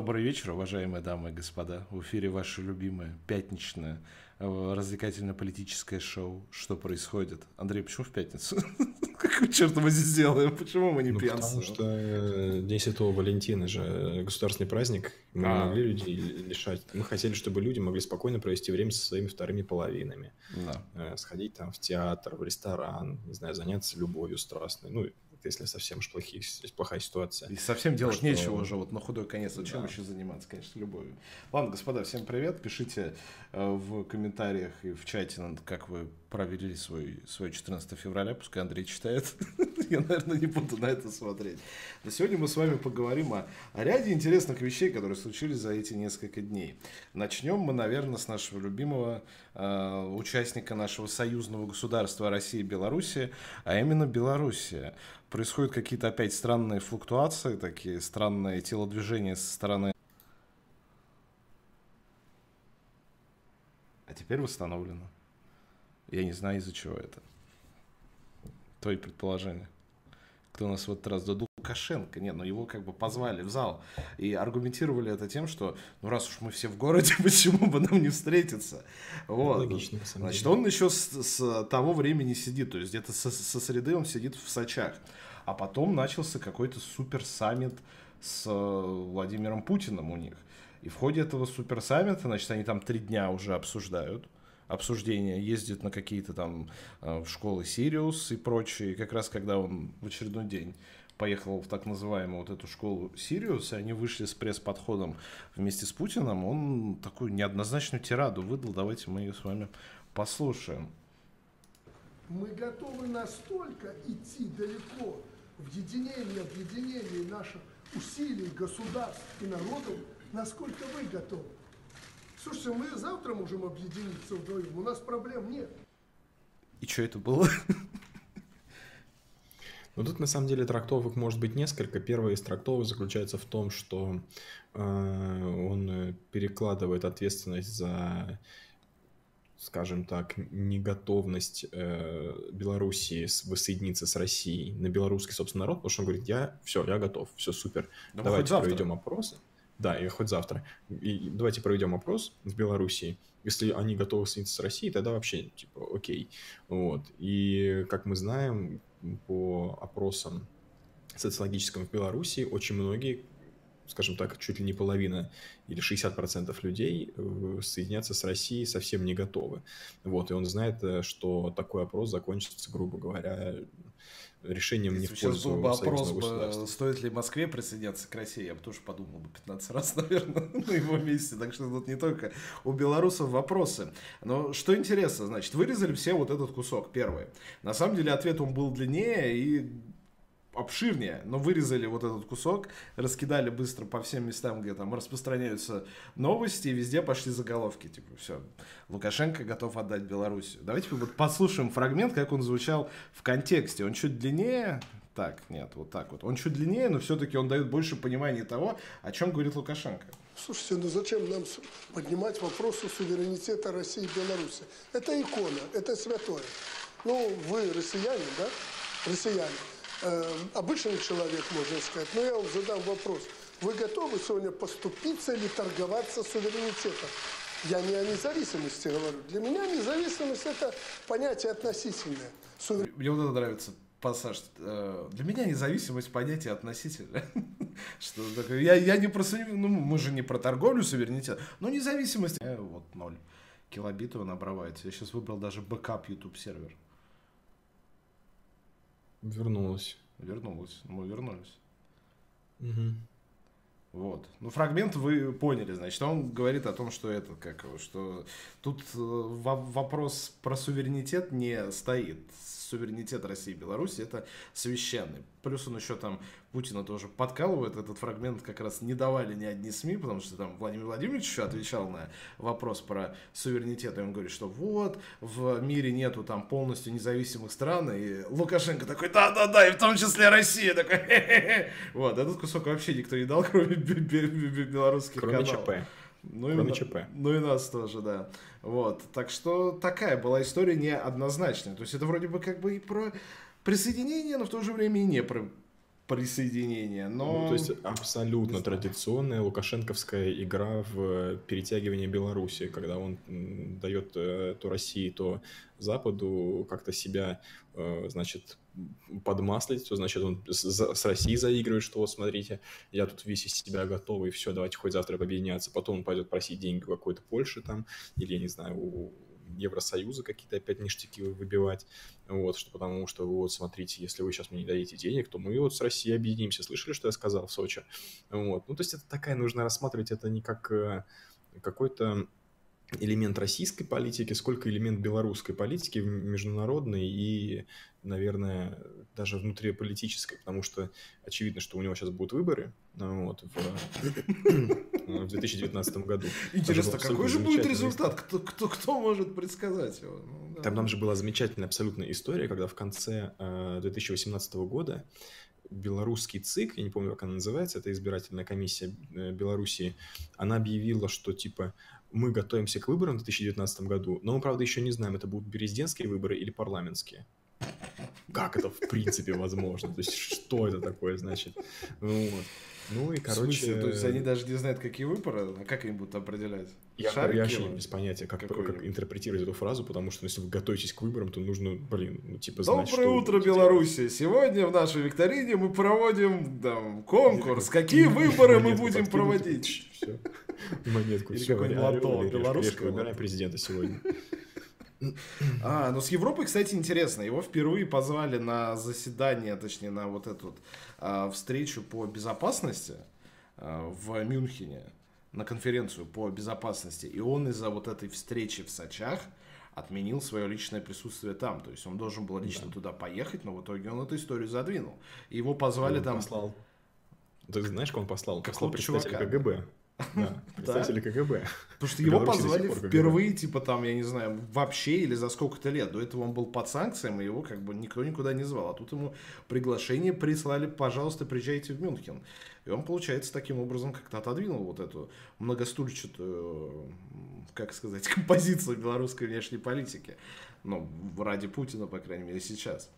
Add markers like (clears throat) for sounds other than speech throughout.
Добрый вечер, уважаемые дамы и господа. В эфире ваше любимое пятничное э, развлекательно-политическое шоу «Что происходит?». Андрей, почему в пятницу? (laughs) Какого черта мы здесь делаем? Почему мы не Ну, пьянствуем? потому что э, День Святого Валентина же э, государственный праздник. Мы не А. могли людей лишать. Мы хотели, чтобы люди могли спокойно провести время со своими вторыми половинами. Да. Сходить там в театр, в ресторан, не знаю, заняться любовью страстной. Ну, это если совсем уж плохие, плохая ситуация. И совсем делать что- нечего уже, вот на худой конец. Зачем Да. еще заниматься, конечно, любовью? Ладно, господа, всем привет. Пишите э, в комментариях и в чате, как вы провели свой, свой 14 февраля. Пускай Андрей читает. (laughs) Я, наверное, не буду на это смотреть. Но сегодня мы с вами поговорим о, о ряде интересных вещей, которые случились за эти несколько дней. Начнем мы, наверное, с нашего любимого э, участника нашего союзного государства России и Беларуси, а именно Белоруссия. Происходят какие-то опять странные флуктуации, такие странные телодвижения со стороны... А теперь восстановлено. Я не знаю, из-за чего это. Твои предположения. Кто у нас в этот раз додул? Лукашенко. Нет, ну его как бы позвали в зал. И аргументировали это тем, что ну раз уж мы все в городе, (laughs) почему бы нам не встретиться? Вот. Логично, на самом Значит, деле. он еще с, с того времени сидит, то есть где-то со, со среды он сидит в Сочах. А потом начался какой-то супер саммит с э, Владимиром Путиным у них. И в ходе этого супер саммита, значит, они там три дня уже обсуждают обсуждения, ездят на какие-то там э, школы Сириус и прочее. И как раз когда он в очередной день поехал в так называемую вот эту школу Сириус, и они вышли с пресс-подходом вместе с Путиным, он такую неоднозначную тираду выдал. Давайте мы ее с вами послушаем. Мы готовы настолько идти далеко в единении, объединении наших усилий государств и народов, насколько вы готовы. Слушайте, мы завтра можем объединиться вдвоем, у нас проблем нет. И что это было? (laughs) Ну, тут на самом деле трактовок может быть несколько. Первая из трактовок заключается в том, что э, он э, перекладывает ответственность за, скажем так, неготовность э, Белоруссии с- воссоединиться с Россией на белорусский, собственно, народ, потому что он говорит, я, все, я готов, все супер, Да хоть давайте проведем опросы. Да, и хоть завтра. И давайте проведем опрос в Белоруссии. Если они готовы соединиться с Россией, тогда вообще, типа, окей. Вот. И, как мы знаем, по опросам социологическим в Беларуси очень многие, скажем так, чуть ли не половина или 60% людей э, соединяться с Россией совсем не готовы. Вот, и он знает, э, что такой опрос закончится, грубо говоря, решением не Если в сейчас пользу был бы опрос, бы, стоит ли Москве присоединяться к России, я бы тоже подумал бы 15 (laughs) раз, наверное, (laughs) на его месте. Так что тут не только у белорусов вопросы. Но что интересно, значит, вырезали все вот этот кусок, первый. На самом деле ответ он был длиннее и обширнее, но вырезали вот этот кусок, раскидали быстро по всем местам, где там распространяются новости, и везде пошли заголовки, типа, все, Лукашенко готов отдать Белоруссию. Давайте вот послушаем фрагмент, как он звучал в контексте. Он чуть длиннее, так, нет, вот так вот. Он чуть длиннее, но все-таки он дает больше понимания того, о чем говорит Лукашенко. Слушайте, ну зачем нам поднимать вопросы суверенитета России и Беларуси? Это икона, это святое. Ну, вы россияне, да? Россияне. Э, обычный человек, можно сказать. Но я вам задам вопрос. Вы готовы сегодня поступиться или торговаться суверенитетом? Я не о независимости говорю. Для меня независимость – это понятие относительное. Суверенитет Мне вот это нравится пассаж. Э, Для меня независимость понятие относительное. (laughs) Что такое? Я, я не про сувер- ну мы же не про торговлю суверенитет, но независимость. Э, вот ноль он обрывается. Я сейчас выбрал даже backup YouTube сервер. Вернулась. Вернулось. Мы вернулись. Мгм. Вот. Ну, фрагмент вы поняли, значит, он говорит о том, что это, как что тут э, во- вопрос про суверенитет не стоит. Суверенитет России и Беларуси это священный. Плюс он еще там Путина тоже подкалывает. Этот фрагмент как раз не давали ни одни СМИ, потому что там Владимир Владимирович еще отвечал на вопрос про суверенитет. И он говорит, что вот, в мире нету там полностью независимых стран. И Лукашенко такой, да-да-да, и в том числе Россия. Такой, «Хе-хе-хе». Вот, этот кусок вообще никто не дал, кроме бе- бе- бе- белорусских Кроме каналов. ЧП. Ну и, Кроме на- ЧП. ну и нас тоже, да. Вот. Так что такая была история неоднозначная. То есть это вроде бы как бы и про присоединение, но в то же время и не про присоединения. Но... Ну, то есть абсолютно традиционная лукашенковская игра в перетягивание Беларуси, когда он дает э, то России, то Западу как-то себя, э, значит, подмаслить, то значит он с, Россией заигрывает, что вот смотрите, я тут весь из себя готовый, все, давайте хоть завтра объединяться, потом он пойдет просить деньги у какой-то Польши там, или, я не знаю, у Евросоюза какие-то опять ништяки выбивать, вот, что потому что, вот, смотрите, если вы сейчас мне не дадите денег, то мы вот с Россией объединимся. Слышали, что я сказал в Сочи? Вот, ну, то есть это такая, нужно рассматривать это не как э, какой-то элемент российской политики, сколько элемент белорусской политики, международной и, наверное, даже внутриполитической, потому что очевидно, что у него сейчас будут выборы ну вот, в, (clears throat) в 2019 году. Интересно, какой же будет результат? Кто, кто, кто может предсказать его? Ну, да. Там, там же была замечательная абсолютная история, когда в конце э, 2018 года белорусский ЦИК, я не помню, как она называется, это избирательная комиссия э, Белоруссии, она объявила, что типа мы готовимся к выборам в 2019 году, но мы, правда, еще не знаем, это будут президентские выборы или парламентские. Как это в принципе возможно? То есть, что это такое значит? Вот. Ну и, короче... В смысле? То есть они даже не знают, какие выборы, а как они будут определять? Я, Шарики я вообще без понятия, как, как интерпретировать эту фразу, потому что ну, если вы готовитесь к выборам, то нужно, блин, ну типа знать, Доброе что... утро, Беларусь! Сегодня в нашей викторине мы проводим там, конкурс. Какие выборы мы будем проводить? Все. Монетку. Или какой лото белорусского. Выбираем президента сегодня. А, ну с Европой, кстати, интересно. Его впервые позвали на заседание, точнее, на вот эту вот, а, встречу по безопасности а, в Мюнхене, на конференцию по безопасности. И он из-за вот этой встречи в Сочах отменил свое личное присутствие там. То есть он должен был лично да. туда поехать, но в итоге он эту историю задвинул. И его позвали он там... Послал. Ты знаешь, кого он послал? Он послал представителя КГБ. Да, (laughs) представители КГБ. Потому что его позвали впервые, типа там, я не знаю, вообще или за сколько-то лет. До этого он был под санкциями, его как бы никто никуда не звал. А тут ему приглашение прислали, пожалуйста, приезжайте в Мюнхен. И он, получается, таким образом как-то отодвинул вот эту многостульчатую, как сказать, (laughs) композицию белорусской внешней политики. Ну, ради Путина, по крайней мере, сейчас.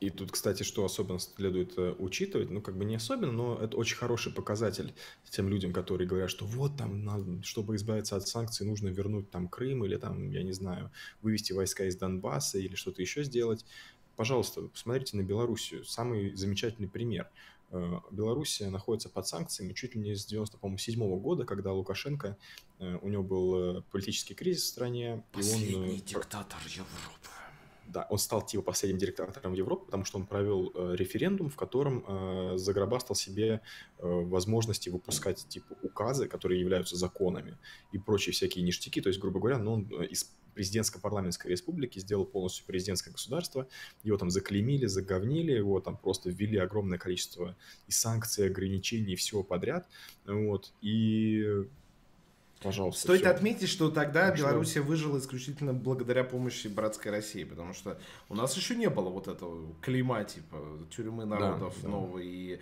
И тут, кстати, что особенно следует э, учитывать, ну, как бы не особенно, но это очень хороший показатель тем людям, которые говорят, что вот там, надо, чтобы избавиться от санкций, нужно вернуть там Крым или там, я не знаю, вывести войска из Донбасса или что-то еще сделать. Пожалуйста, посмотрите на Белоруссию. Самый замечательный пример. Э, Белоруссия находится под санкциями чуть ли не с 97 года, когда Лукашенко, э, у него был политический кризис в стране. Последний и он, диктатор Европы да, он стал типа последним диктатором Европы, потому что он провел э, референдум, в котором э, загробастал себе э, возможности выпускать типа указы, которые являются законами и прочие всякие ништяки. То есть, грубо говоря, ну, он э, из президентско-парламентской республики сделал полностью президентское государство, его там заклеймили, заговнили, его там просто ввели огромное количество и санкций, ограничений, и всего подряд, вот, и Пожалуйста. Стоит все. отметить, что тогда ну, Белоруссия выжила исключительно благодаря помощи братской России, потому что у нас еще не было вот этого клима, типа тюрьмы народов да, новой, да. и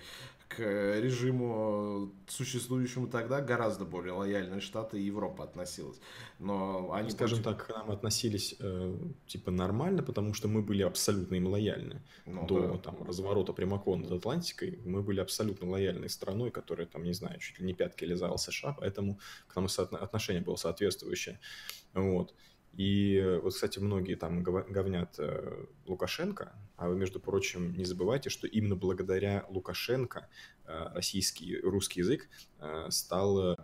к режиму, существующему тогда, гораздо более лояльные Штаты и Европа относилась. Но они... Скажем так, к нам относились э, типа нормально, потому что мы были абсолютно им лояльны. Ну, До да. там, разворота прямиком над Атлантикой мы были абсолютно лояльной страной, которая, там, не знаю, чуть ли не пятки лизала США, поэтому к нам отношение было соответствующее. Вот. И вот, кстати, многие там говнят э, Лукашенко, а вы, между прочим, не забывайте, что именно благодаря Лукашенко э, российский, русский язык э, стал...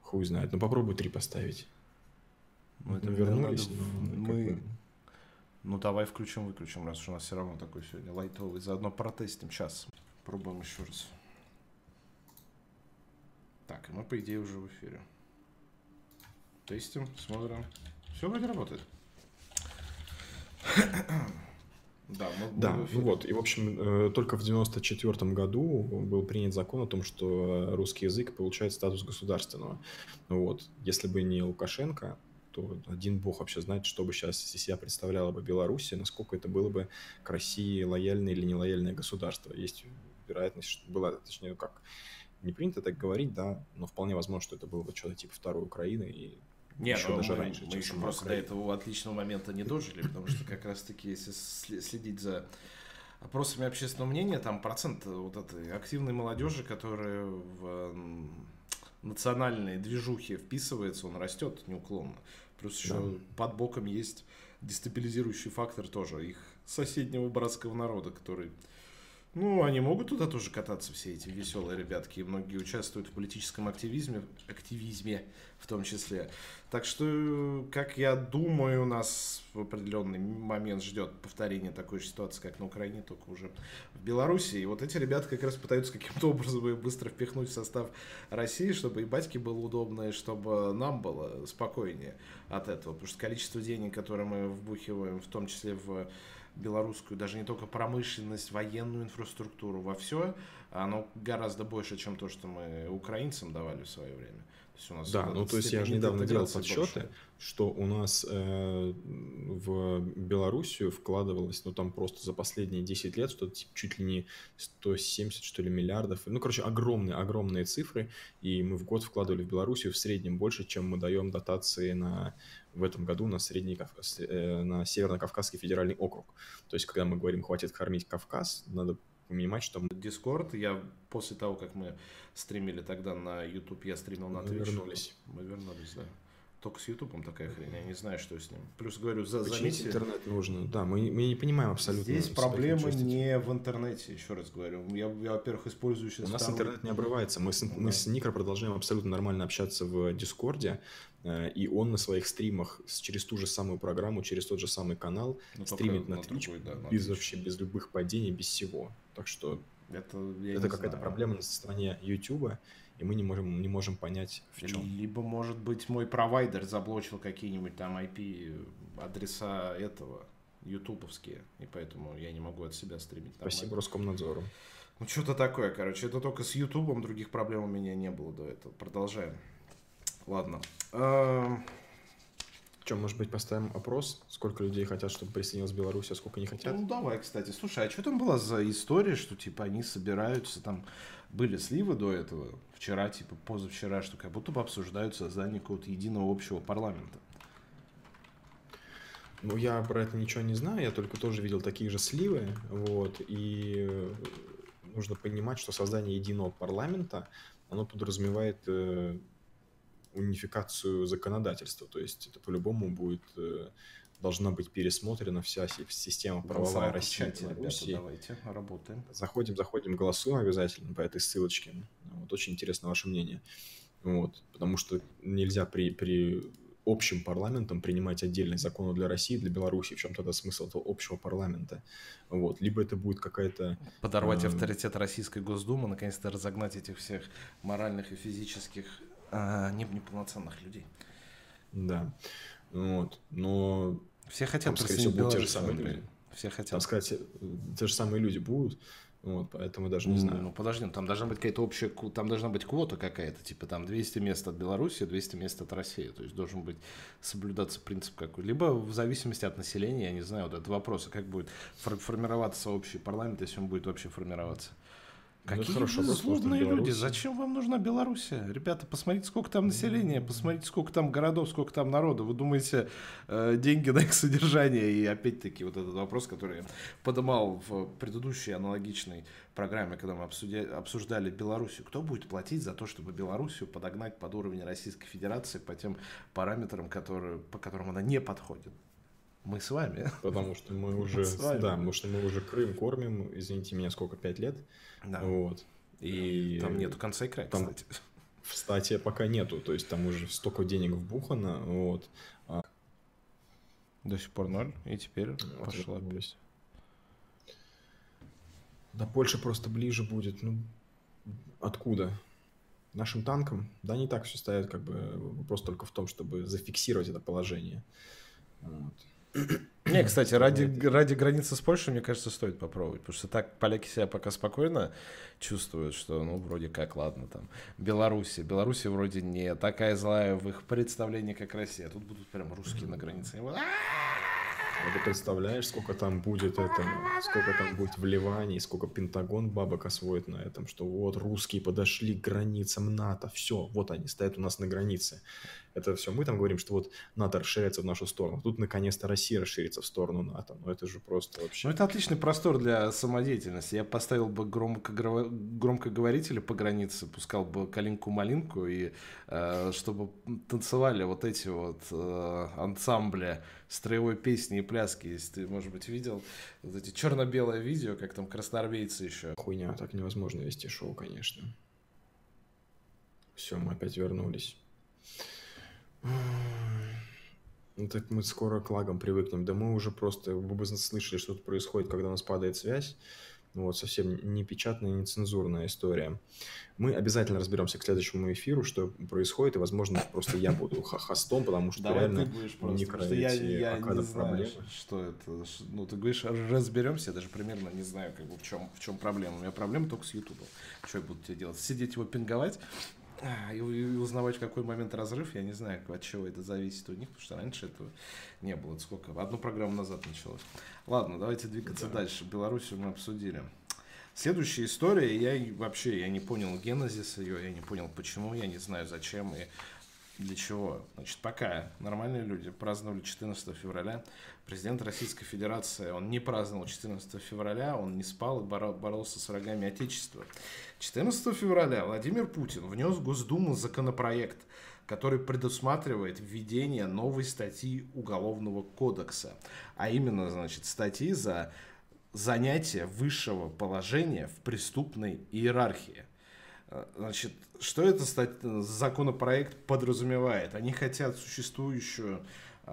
Хуй знает, ну попробуй три поставить. Мы это вернулись. Надо... Но, мы... Ну давай включим, выключим, раз уж у нас все равно такой сегодня лайтовый. Заодно протестим. Сейчас пробуем еще раз. Так, и мы, по идее, уже в эфире. Тестим, смотрим. Все вроде работает. (coughs) Да, мы, да ну вот, и в общем, э, только в 94 году был принят закон о том, что русский язык получает статус государственного. Ну вот, если бы не Лукашенко, то один бог вообще знает, что бы сейчас из себя представляла бы Беларусь, насколько это было бы к России лояльное или нелояльное государство. Есть вероятность, что было, точнее, как не принято так говорить, да, но вполне возможно, что это было бы что-то типа второй Украины, и не, еще ну, даже мы, раньше. Мы еще просто до этого отличного момента не дожили, потому что как раз-таки, если следить за опросами общественного мнения, там процент вот этой активной молодежи, которая в национальные движухи вписывается, он растет неуклонно. Плюс еще да. под боком есть дестабилизирующий фактор тоже их соседнего братского народа, который ну, они могут туда тоже кататься, все эти веселые ребятки, и многие участвуют в политическом активизме, активизме в том числе. Так что, как я думаю, нас в определенный момент ждет повторение такой же ситуации, как на Украине, только уже в Беларуси. И вот эти ребята как раз пытаются каким-то образом быстро впихнуть в состав России, чтобы и батьке было удобно, и чтобы нам было спокойнее от этого. Потому что количество денег, которые мы вбухиваем, в том числе в белорусскую, даже не только промышленность, военную инфраструктуру, во все, оно гораздо больше, чем то, что мы украинцам давали в свое время. То есть у нас да, ну то есть я же недавно делал подсчеты, больше. что у нас э, в Белоруссию вкладывалось, ну там просто за последние 10 лет что-то типа, чуть ли не 170 что ли миллиардов, ну короче огромные огромные цифры, и мы в год вкладывали в Белоруссию в среднем больше, чем мы даем дотации на в этом году на, Средний Кавказ, э, на Северно-Кавказский федеральный округ. То есть, когда мы говорим, хватит кормить Кавказ, надо понимать, что... Дискорд, я после того, как мы стримили тогда на YouTube, я стримил на Twitch. Мы вернулись. Мы вернулись, да. Только с Ютубом такая хрень, я не знаю, что с ним. Плюс, говорю, за, Починить заметьте... интернет нужно, да, мы, мы не понимаем абсолютно. Здесь проблема не в интернете, еще раз говорю. Я, я во-первых, использую сейчас... У нас второй... интернет не обрывается, мы с, да. мы с Никро продолжаем абсолютно нормально общаться в Дискорде, э, и он на своих стримах через ту же самую программу, через тот же самый канал ну, стримит на, на Twitch, другой, да, на без, Twitch. вообще без любых падений, без всего. Так что это, это какая-то проблема на стороне YouTube и мы не можем, не можем понять, в чем. Либо, может быть, мой провайдер заблочил какие-нибудь там IP-адреса этого, ютубовские, и поэтому я не могу от себя стримить. Спасибо Роскомнадзору. Ну, что-то такое, короче. Это только с Ютубом, других проблем у меня не было до этого. Продолжаем. Ладно. Что, может быть, поставим опрос, сколько людей хотят, чтобы присоединилась Беларусь, а сколько не хотят? Ну, давай, кстати. Слушай, а что там была за история, что, типа, они собираются, там, были сливы до этого, вчера, типа, позавчера, что как будто бы обсуждают создание какого-то единого общего парламента. Ну, я про это ничего не знаю, я только тоже видел такие же сливы, вот, и нужно понимать, что создание единого парламента, оно подразумевает э, унификацию законодательства, то есть это по-любому будет э, должна быть пересмотрена вся система правовая России и Беларуси. Давайте, работаем. Заходим, заходим, голосуем обязательно по этой ссылочке. Вот очень интересно ваше мнение. Вот, потому что нельзя при, при общим парламентом принимать отдельные законы для России, для Беларуси. В чем тогда смысл этого общего парламента? Вот. Либо это будет какая-то... Подорвать э... авторитет Российской Госдумы, наконец-то разогнать этих всех моральных и физических э, неполноценных людей. Да. Вот. Но все хотят там, скорее всего, будут те же самые люди. Все хотят. Там, сказать, те же самые люди будут, вот, поэтому даже не знаю. Ну, подожди, ну, там должна быть какая-то общая, там должна быть квота какая-то, типа там 200 мест от Беларуси, 200 мест от России. То есть должен быть соблюдаться принцип какой. Либо в зависимости от населения, я не знаю, вот это вопрос, а как будет формироваться общий парламент, если он будет вообще формироваться. Ну, Какие хорошо, вы злобные люди, зачем вам нужна Белоруссия? Ребята, посмотрите, сколько там населения, посмотрите, сколько там городов, сколько там народа. Вы думаете, э, деньги на их содержание? И опять-таки вот этот вопрос, который я поднимал в предыдущей аналогичной программе, когда мы обсуждали Белоруссию. Кто будет платить за то, чтобы Белоруссию подогнать под уровень Российской Федерации по тем параметрам, которые, по которым она не подходит? Мы с вами. Потому что мы (laughs) уже, да, потому что мы уже Крым кормим, извините меня, сколько, пять лет. Да. Вот. И там нету конца и края, там, кстати. (laughs) Кстати, пока нету, то есть там уже столько денег вбухано, вот. А... До сих пор ноль, и теперь вот пошла опять. Да Польша просто ближе будет, ну, откуда? Нашим танкам? Да, не так все стоят, как бы вопрос только в том, чтобы зафиксировать это положение. Вот. Не, кстати, ради, ради границы с Польшей, мне кажется, стоит попробовать, потому что так поляки себя пока спокойно чувствуют, что, ну, вроде как, ладно, там, Беларуси. Беларуси вроде не такая злая в их представлении, как Россия. Тут будут прям русские на границе. А ты представляешь, сколько там будет это, сколько там будет вливаний, сколько Пентагон бабок освоит на этом, что вот русские подошли к границам НАТО, все, вот они стоят у нас на границе. Это все мы там говорим, что вот НАТО расширяется в нашу сторону. Тут наконец-то Россия расширится в сторону НАТО. Ну это же просто вообще... Ну это отличный простор для самодеятельности. Я поставил бы громко, громкоговорители по границе, пускал бы калинку-малинку, и э, чтобы танцевали вот эти вот э, ансамбли строевой песни и пляски, если ты, может быть, видел вот эти черно-белое видео, как там красноармейцы еще. Хуйня, так невозможно вести шоу, конечно. Все, мы опять вернулись. Ну так мы скоро к лагам привыкнем. Да мы уже просто, вы бы слышали, что тут происходит, когда у нас падает связь. Ну вот, совсем не печатная, не цензурная история. Мы обязательно разберемся к следующему эфиру, что происходит, и, возможно, просто я буду хостом, потому что Давай реально ты будешь просто, потому что я, я не знаю, что это. Ну, ты говоришь, разберемся, я даже примерно не знаю, как бы, в чем, в чем проблема. У меня проблема только с Ютубом. Что я буду тебе делать? Сидеть его пинговать, а, и, узнавать, в какой момент разрыв, я не знаю, от чего это зависит у них, потому что раньше этого не было. Это сколько? Одну программу назад началось. Ладно, давайте двигаться да. дальше. Белоруссию мы обсудили. Следующая история, я вообще я не понял генезис ее, я не понял почему, я не знаю зачем и для чего. Значит, пока нормальные люди праздновали 14 февраля, президент Российской Федерации, он не праздновал 14 февраля, он не спал и боролся с врагами Отечества. 14 февраля Владимир Путин внес в Госдуму законопроект, который предусматривает введение новой статьи Уголовного кодекса, а именно, значит, статьи за занятие высшего положения в преступной иерархии. Значит, что этот законопроект подразумевает? Они хотят существующую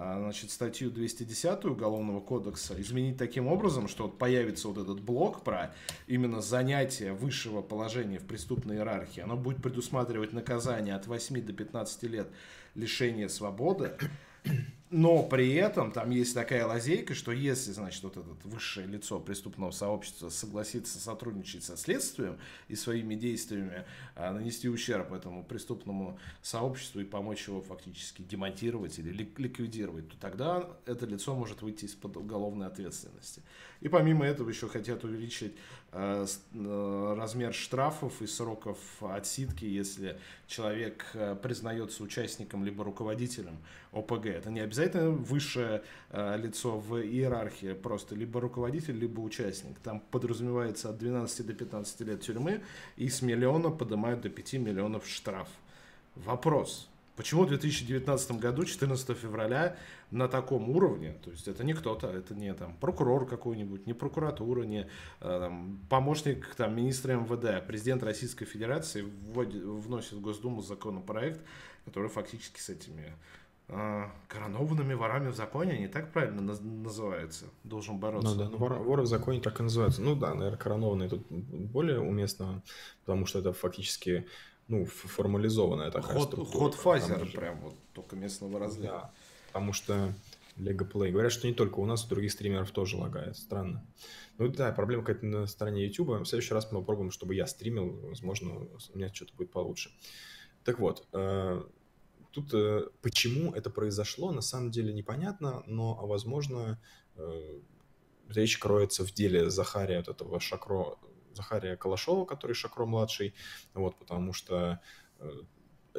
а, значит, статью 210 Уголовного кодекса изменить таким образом, что появится вот этот блок про именно занятие высшего положения в преступной иерархии. Оно будет предусматривать наказание от 8 до 15 лет лишения свободы но при этом там есть такая лазейка, что если, значит, вот это высшее лицо преступного сообщества согласится сотрудничать со следствием и своими действиями а, нанести ущерб этому преступному сообществу и помочь его фактически демонтировать или ликвидировать, то тогда это лицо может выйти из-под уголовной ответственности. И помимо этого еще хотят увеличить э, размер штрафов и сроков отсидки, если человек э, признается участником либо руководителем ОПГ. Это не обязательно высшее лицо в иерархии, просто либо руководитель, либо участник. Там подразумевается от 12 до 15 лет тюрьмы и с миллиона поднимают до 5 миллионов штраф. Вопрос. Почему в 2019 году, 14 февраля, на таком уровне, то есть это не кто-то, это не там прокурор какой-нибудь, не прокуратура, не э, там, помощник там, министра МВД, а президент Российской Федерации вводит, вносит в Госдуму законопроект, который фактически с этими э, коронованными ворами в законе, они так правильно наз- называются, должен бороться. Ну да, ну, вор, воры в законе так и называются. Ну да, наверное, коронованные тут более уместно, потому что это фактически ну, формализованная такая ход, структура. Ход фазер же... прям вот только местного разлива. Да, потому что Lego Play. Говорят, что не только у нас, у других стримеров тоже лагает. Странно. Ну да, проблема какая-то на стороне YouTube. В следующий раз мы попробуем, чтобы я стримил. Возможно, у меня что-то будет получше. Так вот, э, тут э, почему это произошло, на самом деле непонятно, но, а возможно, э, речь кроется в деле Захария, вот этого Шакро, Захария Калашова, который Шакро-младший, вот, потому что э,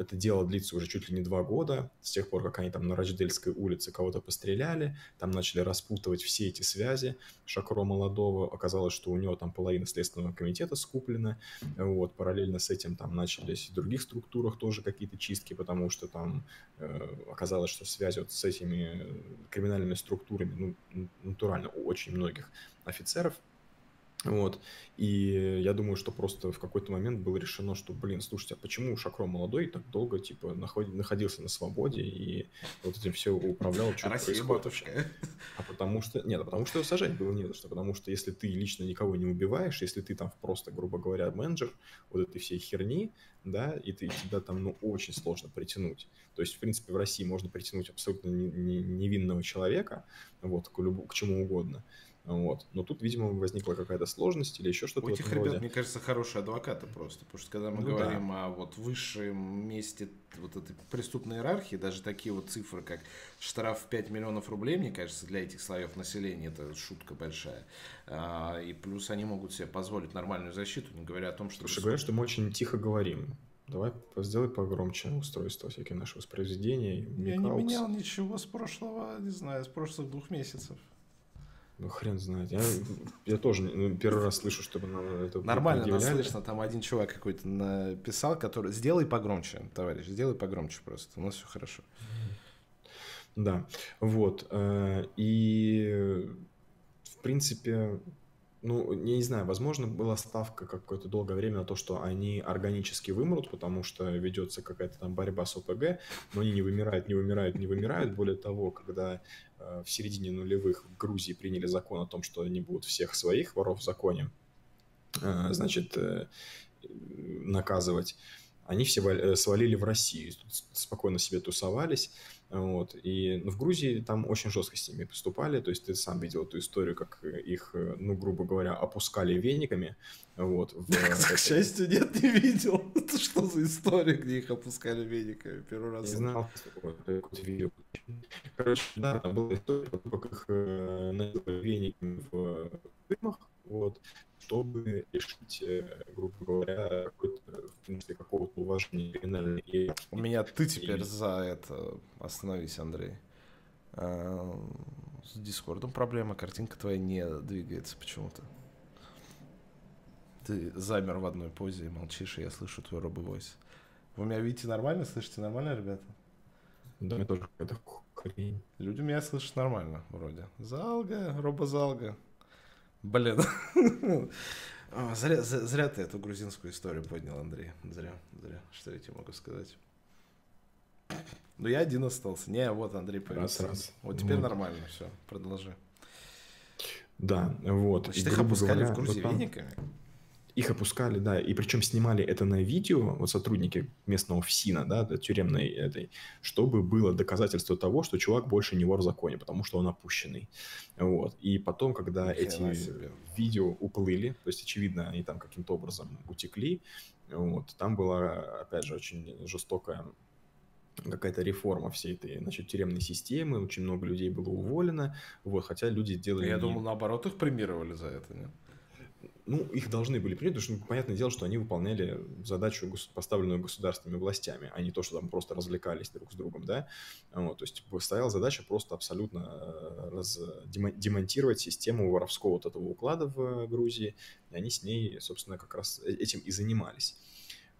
это дело длится уже чуть ли не два года, с тех пор, как они там на Рождельской улице кого-то постреляли, там начали распутывать все эти связи Шакро молодого, оказалось, что у него там половина Следственного комитета скуплена, вот, параллельно с этим там начались в других структурах тоже какие-то чистки, потому что там э, оказалось, что связь вот с этими криминальными структурами, ну, натурально у очень многих офицеров вот. И я думаю, что просто в какой-то момент было решено, что, блин, слушайте, а почему Шакро молодой так долго, типа, находился на свободе и вот этим все управлял, что Россия матушка. А потому что... Нет, а потому что его сажать было не за что. Потому что если ты лично никого не убиваешь, если ты там просто, грубо говоря, менеджер вот этой всей херни, да, и ты, тебя там, ну, очень сложно притянуть. То есть, в принципе, в России можно притянуть абсолютно невинного человека, вот, к, любому, к чему угодно. Вот. Но тут, видимо, возникла какая-то сложность или еще что-то. У этих ребят, роде. мне кажется, хорошие адвокаты просто. Потому что когда мы ну, говорим да. о вот высшем месте вот этой преступной иерархии, даже такие вот цифры, как штраф в 5 миллионов рублей, мне кажется, для этих слоев населения это шутка большая. А, и плюс они могут себе позволить нормальную защиту, не говоря о том, что... Слушай, говорят, что мы очень тихо говорим. Давай сделай погромче устройство, всякие наши воспроизведения. Я не менял ничего с прошлого, не знаю, с прошлых двух месяцев. Ну, хрен знает. Я, я тоже ну, первый раз слышу, чтобы нам это Нормально нас слышно. Там один чувак какой-то написал, который... Сделай погромче, товарищ, сделай погромче просто. У нас все хорошо. Да, вот. Э, и, в принципе, ну, я не знаю, возможно, была ставка какое-то долгое время на то, что они органически вымрут, потому что ведется какая-то там борьба с ОПГ, но они не вымирают, не вымирают, не вымирают. Более того, когда э, в середине нулевых в Грузии приняли закон о том, что они будут всех своих воров в законе, э, значит, э, наказывать, они все э, свалили в Россию, спокойно себе тусовались, вот. И ну, в Грузии там очень жестко с ними поступали. То есть ты сам видел эту историю, как их, ну, грубо говоря, опускали вениками. Вот, в... К счастью, нет, не видел. (laughs) Это что за история, где их опускали вениками? Первый раз. Не знал, какое-то видео. Короче, да, там была история, как их э, вениками в фильмах. Вот чтобы решить, э, грубо говоря, какого-то уважения криминальной и... У меня ты теперь и... за это. Остановись, Андрей. А, с Дискордом проблема, картинка твоя не двигается почему-то. Ты замер в одной позе и молчишь, и я слышу твой робовойс. Вы меня видите нормально? Слышите нормально, ребята? Да, мне тоже какая-то хрень. Люди меня слышат нормально, вроде. Залга, робозалга. Блин. (laughs) зря, зря ты эту грузинскую историю поднял, Андрей. Зря, зря. Что я тебе могу сказать? Ну, я один остался. Не, вот Андрей появился. Раз, раз. Вот теперь вот. нормально, все, продолжи. Да, вот. Значит, их опускали говоря, в Грузии вот вениками? Их опускали, да, и причем снимали это на видео, вот сотрудники местного ФСИНа, да, тюремной этой, чтобы было доказательство того, что чувак больше не вор в законе, потому что он опущенный. Вот. И потом, когда эти себе. видео уплыли, то есть, очевидно, они там каким-то образом утекли, вот, там была, опять же, очень жестокая какая-то реформа всей этой, значит, тюремной системы, очень много людей было уволено, вот, хотя люди делали... Я думал, наоборот, их премировали за это, нет? Ну, их должны были принять, потому что, ну, понятное дело, что они выполняли задачу, поставленную государственными властями, а не то, что там просто развлекались друг с другом, да. Вот, то есть стояла задача просто абсолютно э, раз, демонтировать систему воровского вот этого уклада в Грузии, и они с ней, собственно, как раз э, этим и занимались.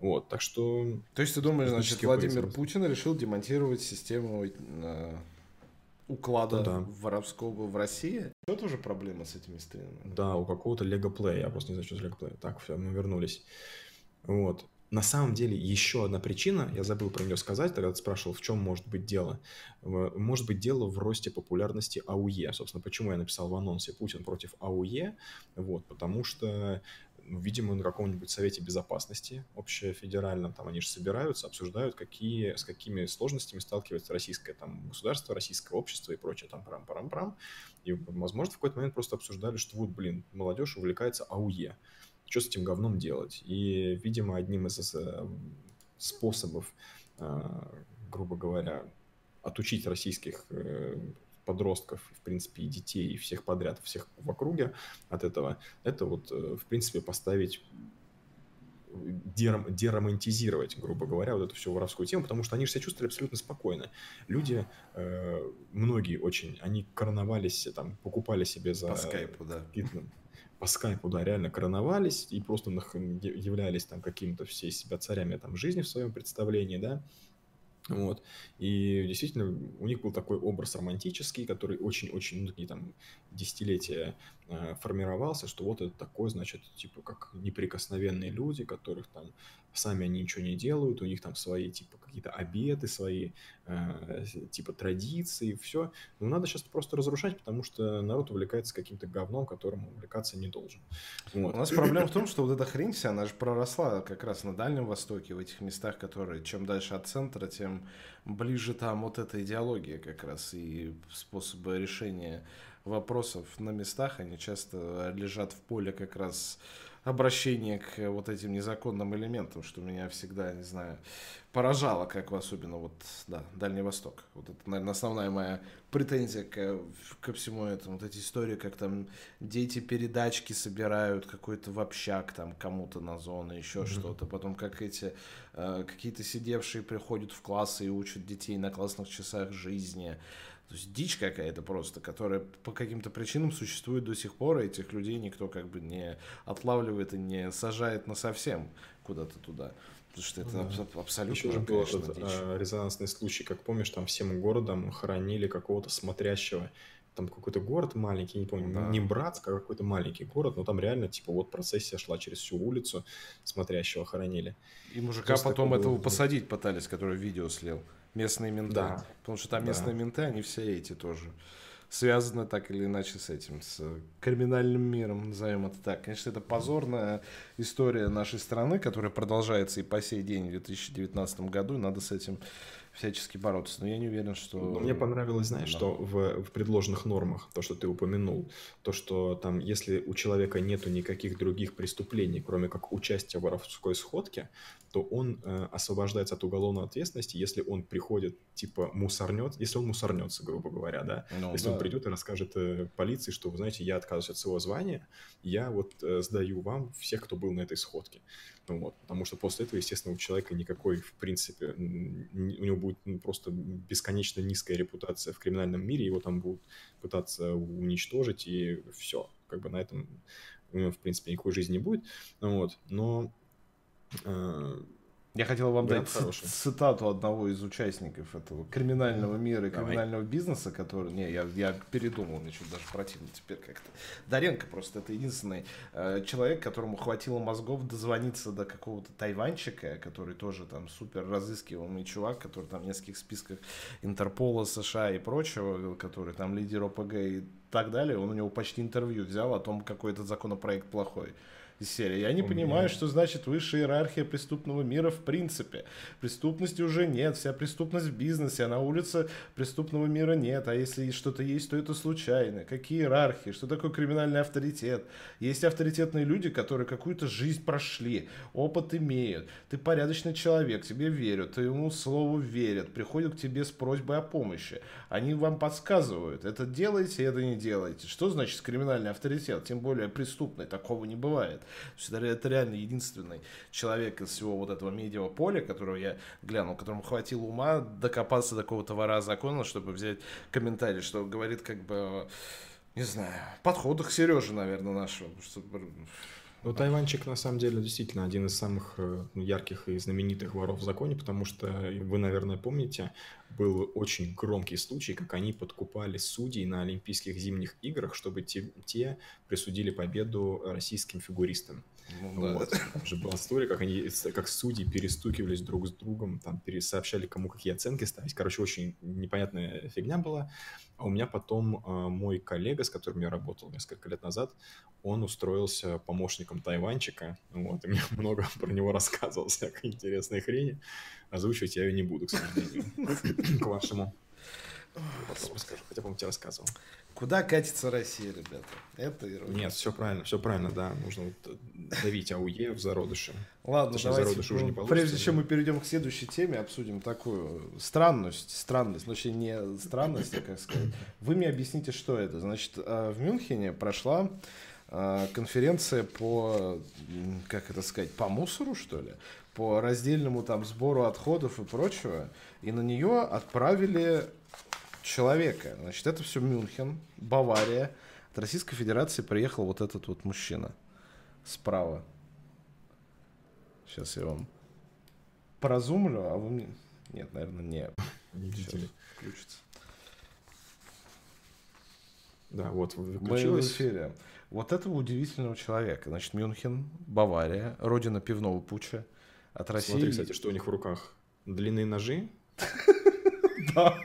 Вот, так что... То есть ты думаешь, значит, Владимир Путин решил демонтировать систему э, уклада ну, да. воровского в России. Это тоже проблема с этими стримами. Да, у какого-то Lego Play, я просто не знаю, что за Lego Play. Так, все, мы вернулись. Вот. На самом деле, еще одна причина, я забыл про нее сказать, тогда ты спрашивал, в чем может быть дело. Может быть дело в росте популярности АУЕ. Собственно, почему я написал в анонсе «Путин против АУЕ», вот, потому что видимо, на каком-нибудь совете безопасности общефедеральном, там они же собираются, обсуждают, какие, с какими сложностями сталкивается российское там, государство, российское общество и прочее, там, парам-парам-парам. И, возможно, в какой-то момент просто обсуждали, что вот, блин, молодежь увлекается АУЕ. Что с этим говном делать? И, видимо, одним из э, способов, э, грубо говоря, отучить российских э, подростков, в принципе, и детей, и всех подряд, всех в округе от этого, это вот, э, в принципе, поставить дером, деромантизировать, грубо говоря, вот эту всю воровскую тему, потому что они же себя чувствовали абсолютно спокойно. Люди, э, многие очень, они короновались, там, покупали себе за... По скайпу, да. По скайпу, да, реально короновались и просто являлись там какими-то все себя царями там жизни в своем представлении, да, вот. И действительно, у них был такой образ романтический, который очень-очень, ну, такие там десятилетия э, формировался, что вот это такой, значит, типа как неприкосновенные люди, которых там сами они ничего не делают, у них там свои типа какие-то обеты, свои э, типа традиции, все. Но надо сейчас просто разрушать, потому что народ увлекается каким-то говном, которым увлекаться не должен. Вот. У нас проблема в том, что вот эта хрень вся, она же проросла как раз на Дальнем Востоке, в этих местах, которые чем дальше от центра, тем ближе там вот эта идеология как раз и способы решения вопросов на местах, они часто лежат в поле как раз обращение к вот этим незаконным элементам, что меня всегда, не знаю, поражало, как особенно вот, да, Дальний Восток. Вот это, наверное, основная моя претензия к, ко всему этому. Вот эти истории, как там дети передачки собирают, какой-то в общак там кому-то на зону, еще mm-hmm. что-то. Потом как эти э, какие-то сидевшие приходят в классы и учат детей на классных часах жизни. То есть дичь какая-то просто, которая по каким-то причинам существует до сих пор, и этих людей никто как бы не отлавливает и не сажает на совсем куда-то туда. Потому что это да. абсолютно Еще же был этот а, резонансный случай, как помнишь, там всем городом хоронили какого-то смотрящего там какой-то город маленький, не помню, да. не Братск, а какой-то маленький город, но там реально, типа, вот процессия шла через всю улицу, смотрящего хоронили. И мужика потом этого было... посадить пытались, который видео слил местные менты. Да. Потому что там местные да. менты, они все эти тоже связаны так или иначе с этим, с криминальным миром, назовем это так. Конечно, это позорная история нашей страны, которая продолжается и по сей день в 2019 году, и надо с этим всячески бороться. Но я не уверен, что... Но мне понравилось, знаешь, да. что в, в предложенных нормах, то, что ты упомянул, то, что там, если у человека нету никаких других преступлений, кроме как участия в воровской сходке, то он э, освобождается от уголовной ответственности, если он приходит, типа, мусорнет, если он мусорнется, грубо говоря, да. Ну, если да. он придет и расскажет э, полиции, что, вы знаете, я отказываюсь от своего звания, я вот э, сдаю вам всех, кто был на этой сходке. Вот, потому что после этого, естественно, у человека никакой, в принципе, у него будет просто бесконечно низкая репутация в криминальном мире, его там будут пытаться уничтожить, и все. Как бы на этом у него, в принципе, никакой жизни не будет. Вот, но э, я хотел вам дать хороший. цитату одного из участников этого криминального мира и криминального Давай. бизнеса, который... Не, я, я передумал, мне что-то даже противно теперь как-то. Даренко просто это единственный э, человек, которому хватило мозгов дозвониться до какого-то тайванчика, который тоже там супер разыскиваемый чувак, который там в нескольких списках Интерпола, США и прочего, который там лидер ОПГ и так далее. Он у него почти интервью взял о том, какой этот законопроект плохой из серии. Я не понимаю, что значит высшая иерархия преступного мира в принципе. Преступности уже нет, вся преступность в бизнесе, а на улице преступного мира нет. А если что-то есть, то это случайно. Какие иерархии? Что такое криминальный авторитет? Есть авторитетные люди, которые какую-то жизнь прошли, опыт имеют. Ты порядочный человек, тебе верят, ты ему слову верят, приходят к тебе с просьбой о помощи. Они вам подсказывают, это делайте, это не делайте. Что значит криминальный авторитет? Тем более преступный, такого не бывает. То это реально единственный человек из всего вот этого медиаполя, которого я глянул, которому хватило ума докопаться до какого-то вора закона, чтобы взять комментарий, что говорит как бы не знаю, подходах Сережи, наверное, нашего. Чтобы... Ну, Тайванчик, на самом деле, действительно один из самых э, ярких и знаменитых воров в законе, потому что, вы, наверное, помните, был очень громкий случай, как они подкупали судей на Олимпийских зимних играх, чтобы те, те присудили победу российским фигуристам. Ну, вот. Там же была история, как они, как судьи перестукивались друг с другом, там пересообщали, кому какие оценки ставить. Короче, очень непонятная фигня была. А у меня потом э, мой коллега, с которым я работал несколько лет назад, он устроился помощником Тайванчика. Вот, и мне (laughs) много про него рассказывал всякой интересной хрени. Озвучивать я ее не буду, к сожалению, (laughs) к вашему. Потом расскажу, хотя, по-моему, тебе рассказывал. Куда катится Россия, ребята? Это ерунда. Нет, все правильно, все правильно, да. Нужно давить АУЕ в зародыше. Ладно, Точнее, давайте, зародыше уже не прежде чем мы перейдем к следующей теме, обсудим такую странность, странность, ну, точнее, не странность, а как сказать. Вы мне объясните, что это. Значит, э, в Мюнхене прошла э, конференция по, как это сказать, по мусору, что ли? по раздельному там сбору отходов и прочего, и на нее отправили человека. Значит, это все Мюнхен, Бавария. От Российской Федерации приехал вот этот вот мужчина справа. Сейчас я вам поразумлю, а вы мне... Нет, наверное, не. Не Сейчас включится. Да, вот выключилось. Мы в эфире. Вот этого удивительного человека. Значит, Мюнхен, Бавария, родина пивного пуча от России. Смотри, кстати, что у них в руках. Длинные ножи. (laughs) Да,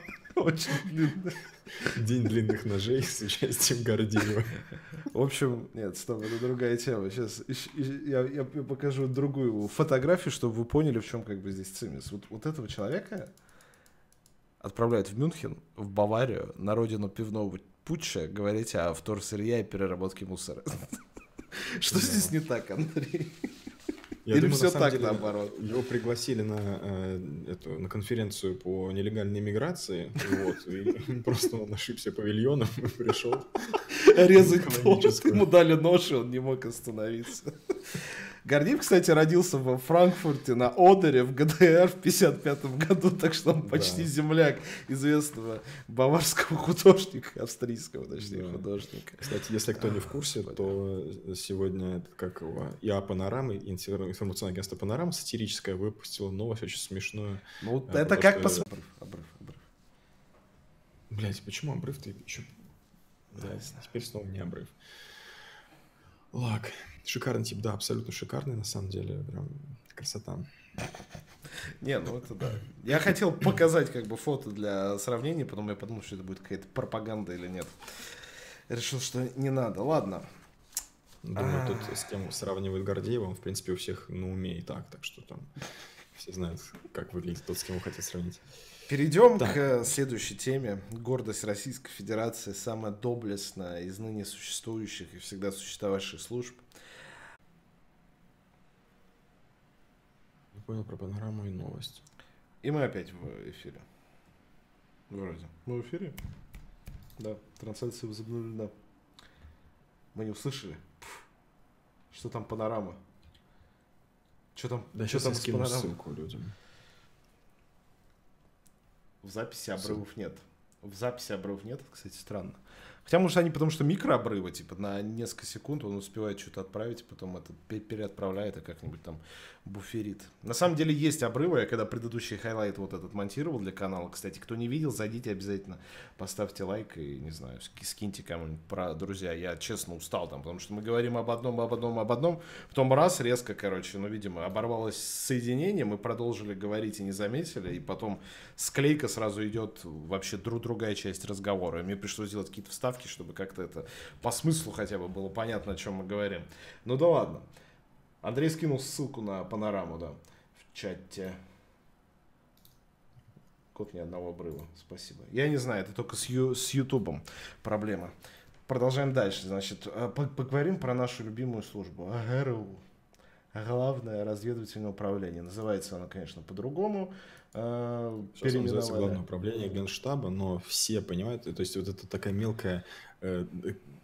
очень длинные. День длинных ножей с участием Гордеева. В общем, нет, стоп, это другая тема. Сейчас я, я покажу другую фотографию, чтобы вы поняли, в чем как бы здесь цимис. Вот, вот этого человека отправляют в Мюнхен, в Баварию, на родину пивного путча, говорить о вторсырье и переработке мусора. (laughs) Что здесь не так, Андрей? Я Или думаю, все на так деле, наоборот? Его пригласили на, э, эту, на конференцию по нелегальной миграции, вот, и просто он ошибся павильоном и пришел. Резать. Экономическую. Ему дали нож, и он не мог остановиться. Гордеев, кстати, родился во Франкфурте на Одере в ГДР в 55 году, так что он почти Да. земляк известного баварского художника, австрийского, точнее, Да. художника. Кстати, если кто не в курсе, то сегодня как его, ИА Панорама, информационное агентство Панорама, сатирическое, выпустило новость очень смешную. Ну, А, это потому как что- посмотреть. Обрыв, обрыв, обрыв. Блять, почему обрыв-то еще... Да, теперь снова не обрыв. Лак. Шикарный тип, да, абсолютно шикарный, на самом деле. Прям красота. Не, ну это да. Я хотел показать как бы фото для сравнения, потом я подумал, что это будет какая-то пропаганда или нет. Решил, что не надо. Ладно. Думаю, А. тут с кем сравнивают Гордеева, он, в принципе, у всех на уме и так, так что там все знают, как выглядит тот, с кем вы хотите сравнить. Перейдем Так. к следующей теме. Гордость Российской Федерации, самая доблестная из ныне существующих и всегда существовавших служб. Понял про панораму и новость. И мы опять в эфире. Вроде. Мы в эфире? Да, трансляция возобновлена. Мы не услышали. Пф. Что там панорама? Что там, Да, что сейчас там с панорамой? ссылку людям. В записи обрывов нет. В записи обрывов нет, это, кстати, странно. Хотя, может, они потому что микрообрывы, типа, на несколько секунд он успевает что-то отправить, потом это пе- переотправляет и как-нибудь там буферит. На самом деле есть обрывы, я когда предыдущий хайлайт вот этот монтировал для канала, кстати, кто не видел, зайдите обязательно, поставьте лайк и, не знаю, ски- скиньте кому-нибудь про друзья. Я честно устал там, потому что мы говорим об одном, об одном, об одном, потом раз, резко, короче, ну, видимо, оборвалось соединение, мы продолжили говорить и не заметили, и потом склейка сразу идет вообще друг другая часть разговора. Мне пришлось сделать какие-то вставки, чтобы как-то это по смыслу хотя бы было понятно, о чем мы говорим. Ну да ладно. Андрей скинул ссылку на панораму, да, в чате. Код ни одного обрыва. Спасибо. Я не знаю, это только с, Ю- с Ютубом проблема. Продолжаем дальше. Значит, э, по- поговорим про нашу любимую службу. АГРУ. Главное разведывательное управление. Называется оно, конечно, по-другому. Э, Сейчас называется. Главное управление Генштаба, но все понимают, то есть вот это такая мелкая, э,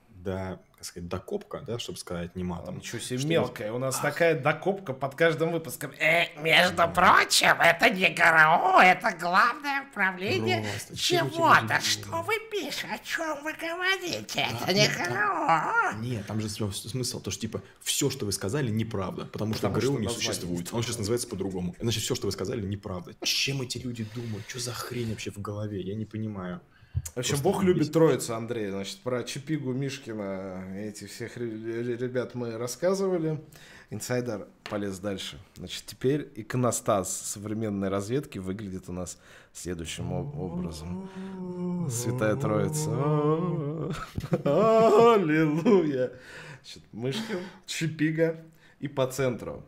да, как сказать, докопка, да, чтобы сказать не матом. Ничего себе Что мелкая. У нас такая докопка под каждым выпуском. Э, между прочим, это не ГРУ, это главное управление чего-то. Что вы пишете? О чем вы говорите? Это не ГРУ. Нет, там же смысл, то, что типа все, что вы сказали, неправда, потому что Потому что ГРУ не существует. Он сейчас называется по-другому. Значит, все, что вы сказали, неправда. Чем эти люди думают? Что за хрень вообще в голове? Я не понимаю. В общем, Просто Бог любит троицу, Андрей. Значит, про Чипигу, Мишкина, этих всех ре- ре- ребят мы рассказывали. Инсайдер полез дальше. Значит, теперь иконостас современной разведки выглядит у нас следующим об- образом. Святая Троица. Аллилуйя. Значит, Мышкин, Чипига и по центру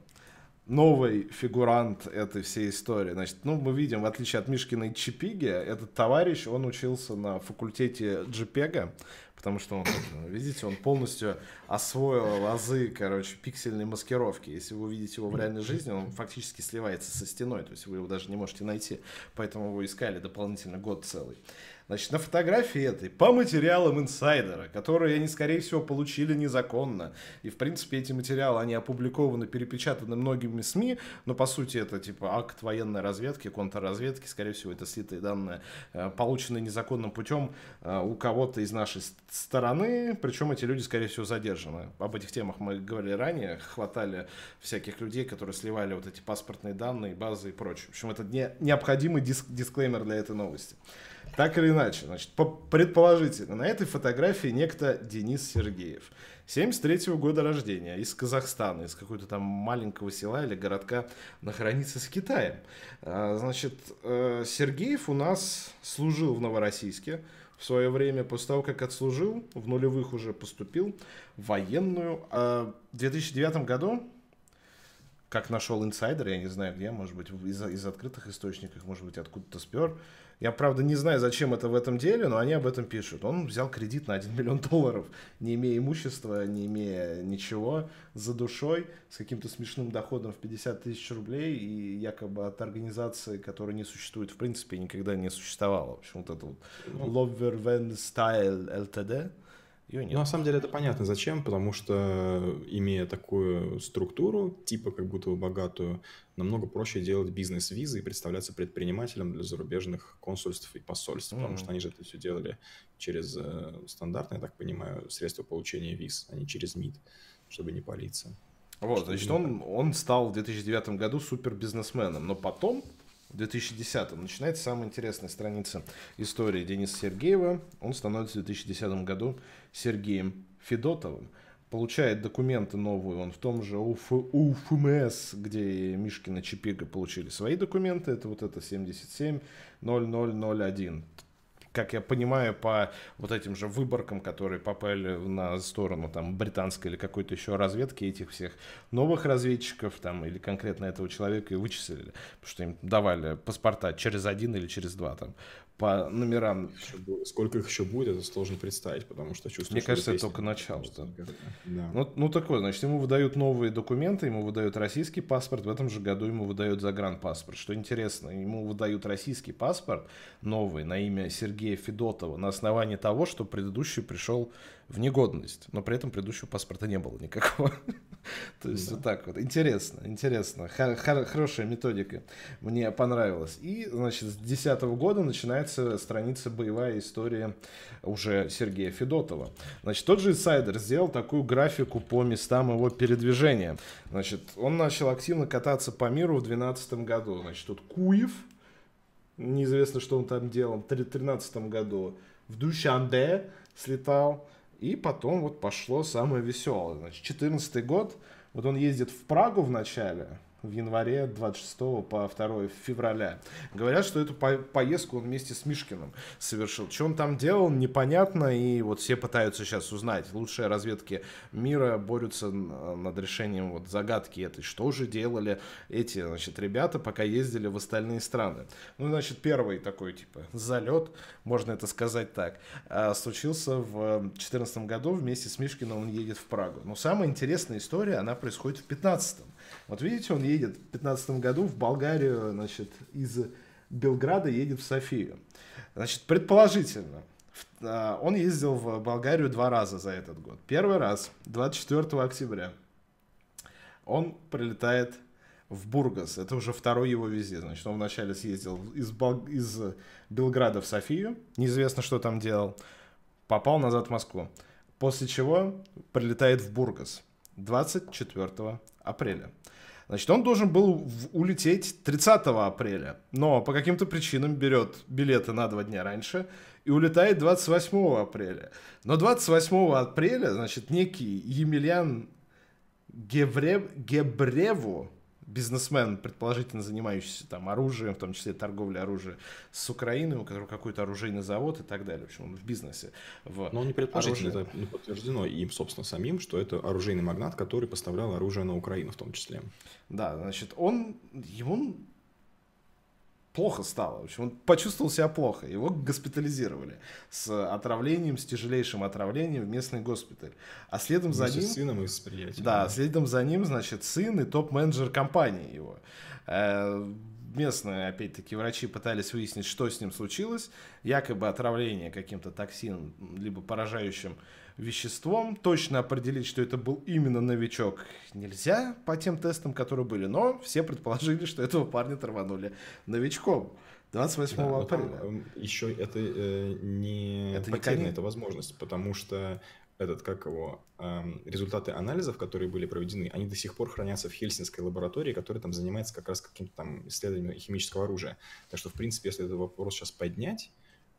новый фигурант этой всей истории. Значит, ну, мы видим, в отличие от Мишкина и Чипиги, этот товарищ, он учился на факультете JPEG, потому что он, вот, видите, он полностью освоил азы, короче, пиксельной маскировки. Если вы увидите его в реальной жизни, он фактически сливается со стеной, то есть вы его даже не можете найти, поэтому его искали дополнительно год целый. Значит, на фотографии этой, по материалам инсайдера, которые они, скорее всего, получили незаконно. И, в принципе, эти материалы, они опубликованы, перепечатаны многими СМИ, но, по сути, это, типа, акт военной разведки, контрразведки, скорее всего, это слитые данные, э, полученные незаконным путем э, у кого-то из нашей стороны, причем эти люди, скорее всего, задержаны. Об этих темах мы говорили ранее, хватали всяких людей, которые сливали вот эти паспортные данные, базы и прочее. В общем, это не, необходимый диск- дисклеймер для этой новости. Так или иначе, значит, по- предположительно, на этой фотографии некто Денис Сергеев. 73 года рождения, из Казахстана, из какого-то там маленького села или городка на границе с Китаем. А, Значит, э, Сергеев у нас служил в Новороссийске в свое время, после того, как отслужил, в нулевых уже поступил в военную. А В 2009 году как нашел инсайдер, я не знаю где, может быть, из, из открытых источников, может быть, откуда-то спер. Я, правда, не знаю, зачем это в этом деле, но они об этом пишут. Он взял кредит на 1 (laughs) миллион долларов, не имея имущества, не имея ничего, за душой, с каким-то смешным доходом в 50 тысяч рублей, и якобы от организации, которая не существует, в принципе, никогда не существовала. В общем, вот это вот Lover Van Style LTD, ее нет. Ну, на самом деле это понятно зачем, потому что имея такую структуру, типа как будто бы богатую, намного проще делать бизнес-визы и представляться предпринимателем для зарубежных консульств и посольств, mm-hmm. потому что они же это все делали через э, стандартные, я так понимаю, средства получения виз, а не через МИД, чтобы не палиться. Вот, значит, он, он стал в 2009 году супер бизнесменом, но потом в 2010 начинается самая интересная страница истории Дениса Сергеева. Он становится в 2010 году Сергеем Федотовым. Получает документы новые, он в том же УФ, УФМС, где Мишкина Чипига получили свои документы, это вот это 770001 как я понимаю, по вот этим же выборкам, которые попали на сторону там британской или какой-то еще разведки этих всех новых разведчиков там или конкретно этого человека и вычислили, потому что им давали паспорта через один или через два там по номерам. Сколько их еще будет, это сложно представить, потому что чувствую, Мне что кажется, это только начало. Да. Да. Ну, ну такое, значит, ему выдают новые документы, ему выдают российский паспорт, в этом же году ему выдают загранпаспорт. Что интересно, ему выдают российский паспорт новый на имя Сергея Федотова на основании того, что предыдущий пришел в негодность, но при этом предыдущего паспорта не было никакого. (laughs) (laughs) То есть вот так вот. Интересно, интересно. Хор- хор- Хорошая методика. Мне понравилась. И, значит, с 2010 года начинается страница боевая история уже Сергея Федотова. Значит, тот же инсайдер сделал такую графику по местам его передвижения. Значит, он начал активно кататься по миру в 2012 году. Значит, тут Куев, неизвестно, что он там делал, в 2013 году в Душанбе слетал, и потом вот пошло самое веселое. Значит, 14 год, вот он ездит в Прагу в начале, в январе 26 по 2 февраля. Говорят, что эту по- поездку он вместе с Мишкиным совершил. Что он там делал, непонятно, и вот все пытаются сейчас узнать. Лучшие разведки мира борются над решением вот загадки этой. Что же делали эти, значит, ребята, пока ездили в остальные страны? Ну, значит, первый такой, типа, залет, можно это сказать так, а, случился в 2014 году вместе с Мишкиным он едет в Прагу. Но самая интересная история, она происходит в 2015 вот видите, он едет в 2015 году в Болгарию, значит, из Белграда едет в Софию. Значит, предположительно, а, он ездил в Болгарию два раза за этот год. Первый раз, 24 октября, он прилетает в Бургас. Это уже второй его визит. Значит, он вначале съездил из, Бол- из Белграда в Софию. Неизвестно, что там делал. Попал назад в Москву. После чего прилетает в Бургас 24 апреля. Значит, он должен был улететь 30 апреля, но по каким-то причинам берет билеты на два дня раньше и улетает 28 апреля. Но 28 апреля, значит, некий Емельян Гевре... Гебреву, бизнесмен, предположительно занимающийся там оружием, в том числе торговлей оружием с Украиной, у которого какой-то оружейный завод и так далее. В общем, он в бизнесе. В Но не предположительно, оружии. это не подтверждено им, собственно, самим, что это оружейный магнат, который поставлял оружие на Украину в том числе. Да, значит, он, ему плохо стало. В общем, он почувствовал себя плохо. Его госпитализировали с отравлением, с тяжелейшим отравлением в местный госпиталь. А следом за Вместе ним... с сыном и с приятелем. Да, следом за ним, значит, сын и топ-менеджер компании его. Э, Местные, опять-таки, врачи пытались выяснить, что с ним случилось. Якобы отравление каким-то токсином, либо поражающим веществом. Точно определить, что это был именно новичок, нельзя по тем тестам, которые были. Но все предположили, что этого парня траванули новичком. 28 Да, но там, апреля. эм, еще это э, не Это не потеряна конец. эта возможность, потому что этот, как его, эм, результаты анализов, которые были проведены, они до сих пор хранятся в Хельсинской лаборатории, которая там занимается как раз каким-то там исследованием химического оружия. Так что, в принципе, если этот вопрос сейчас поднять,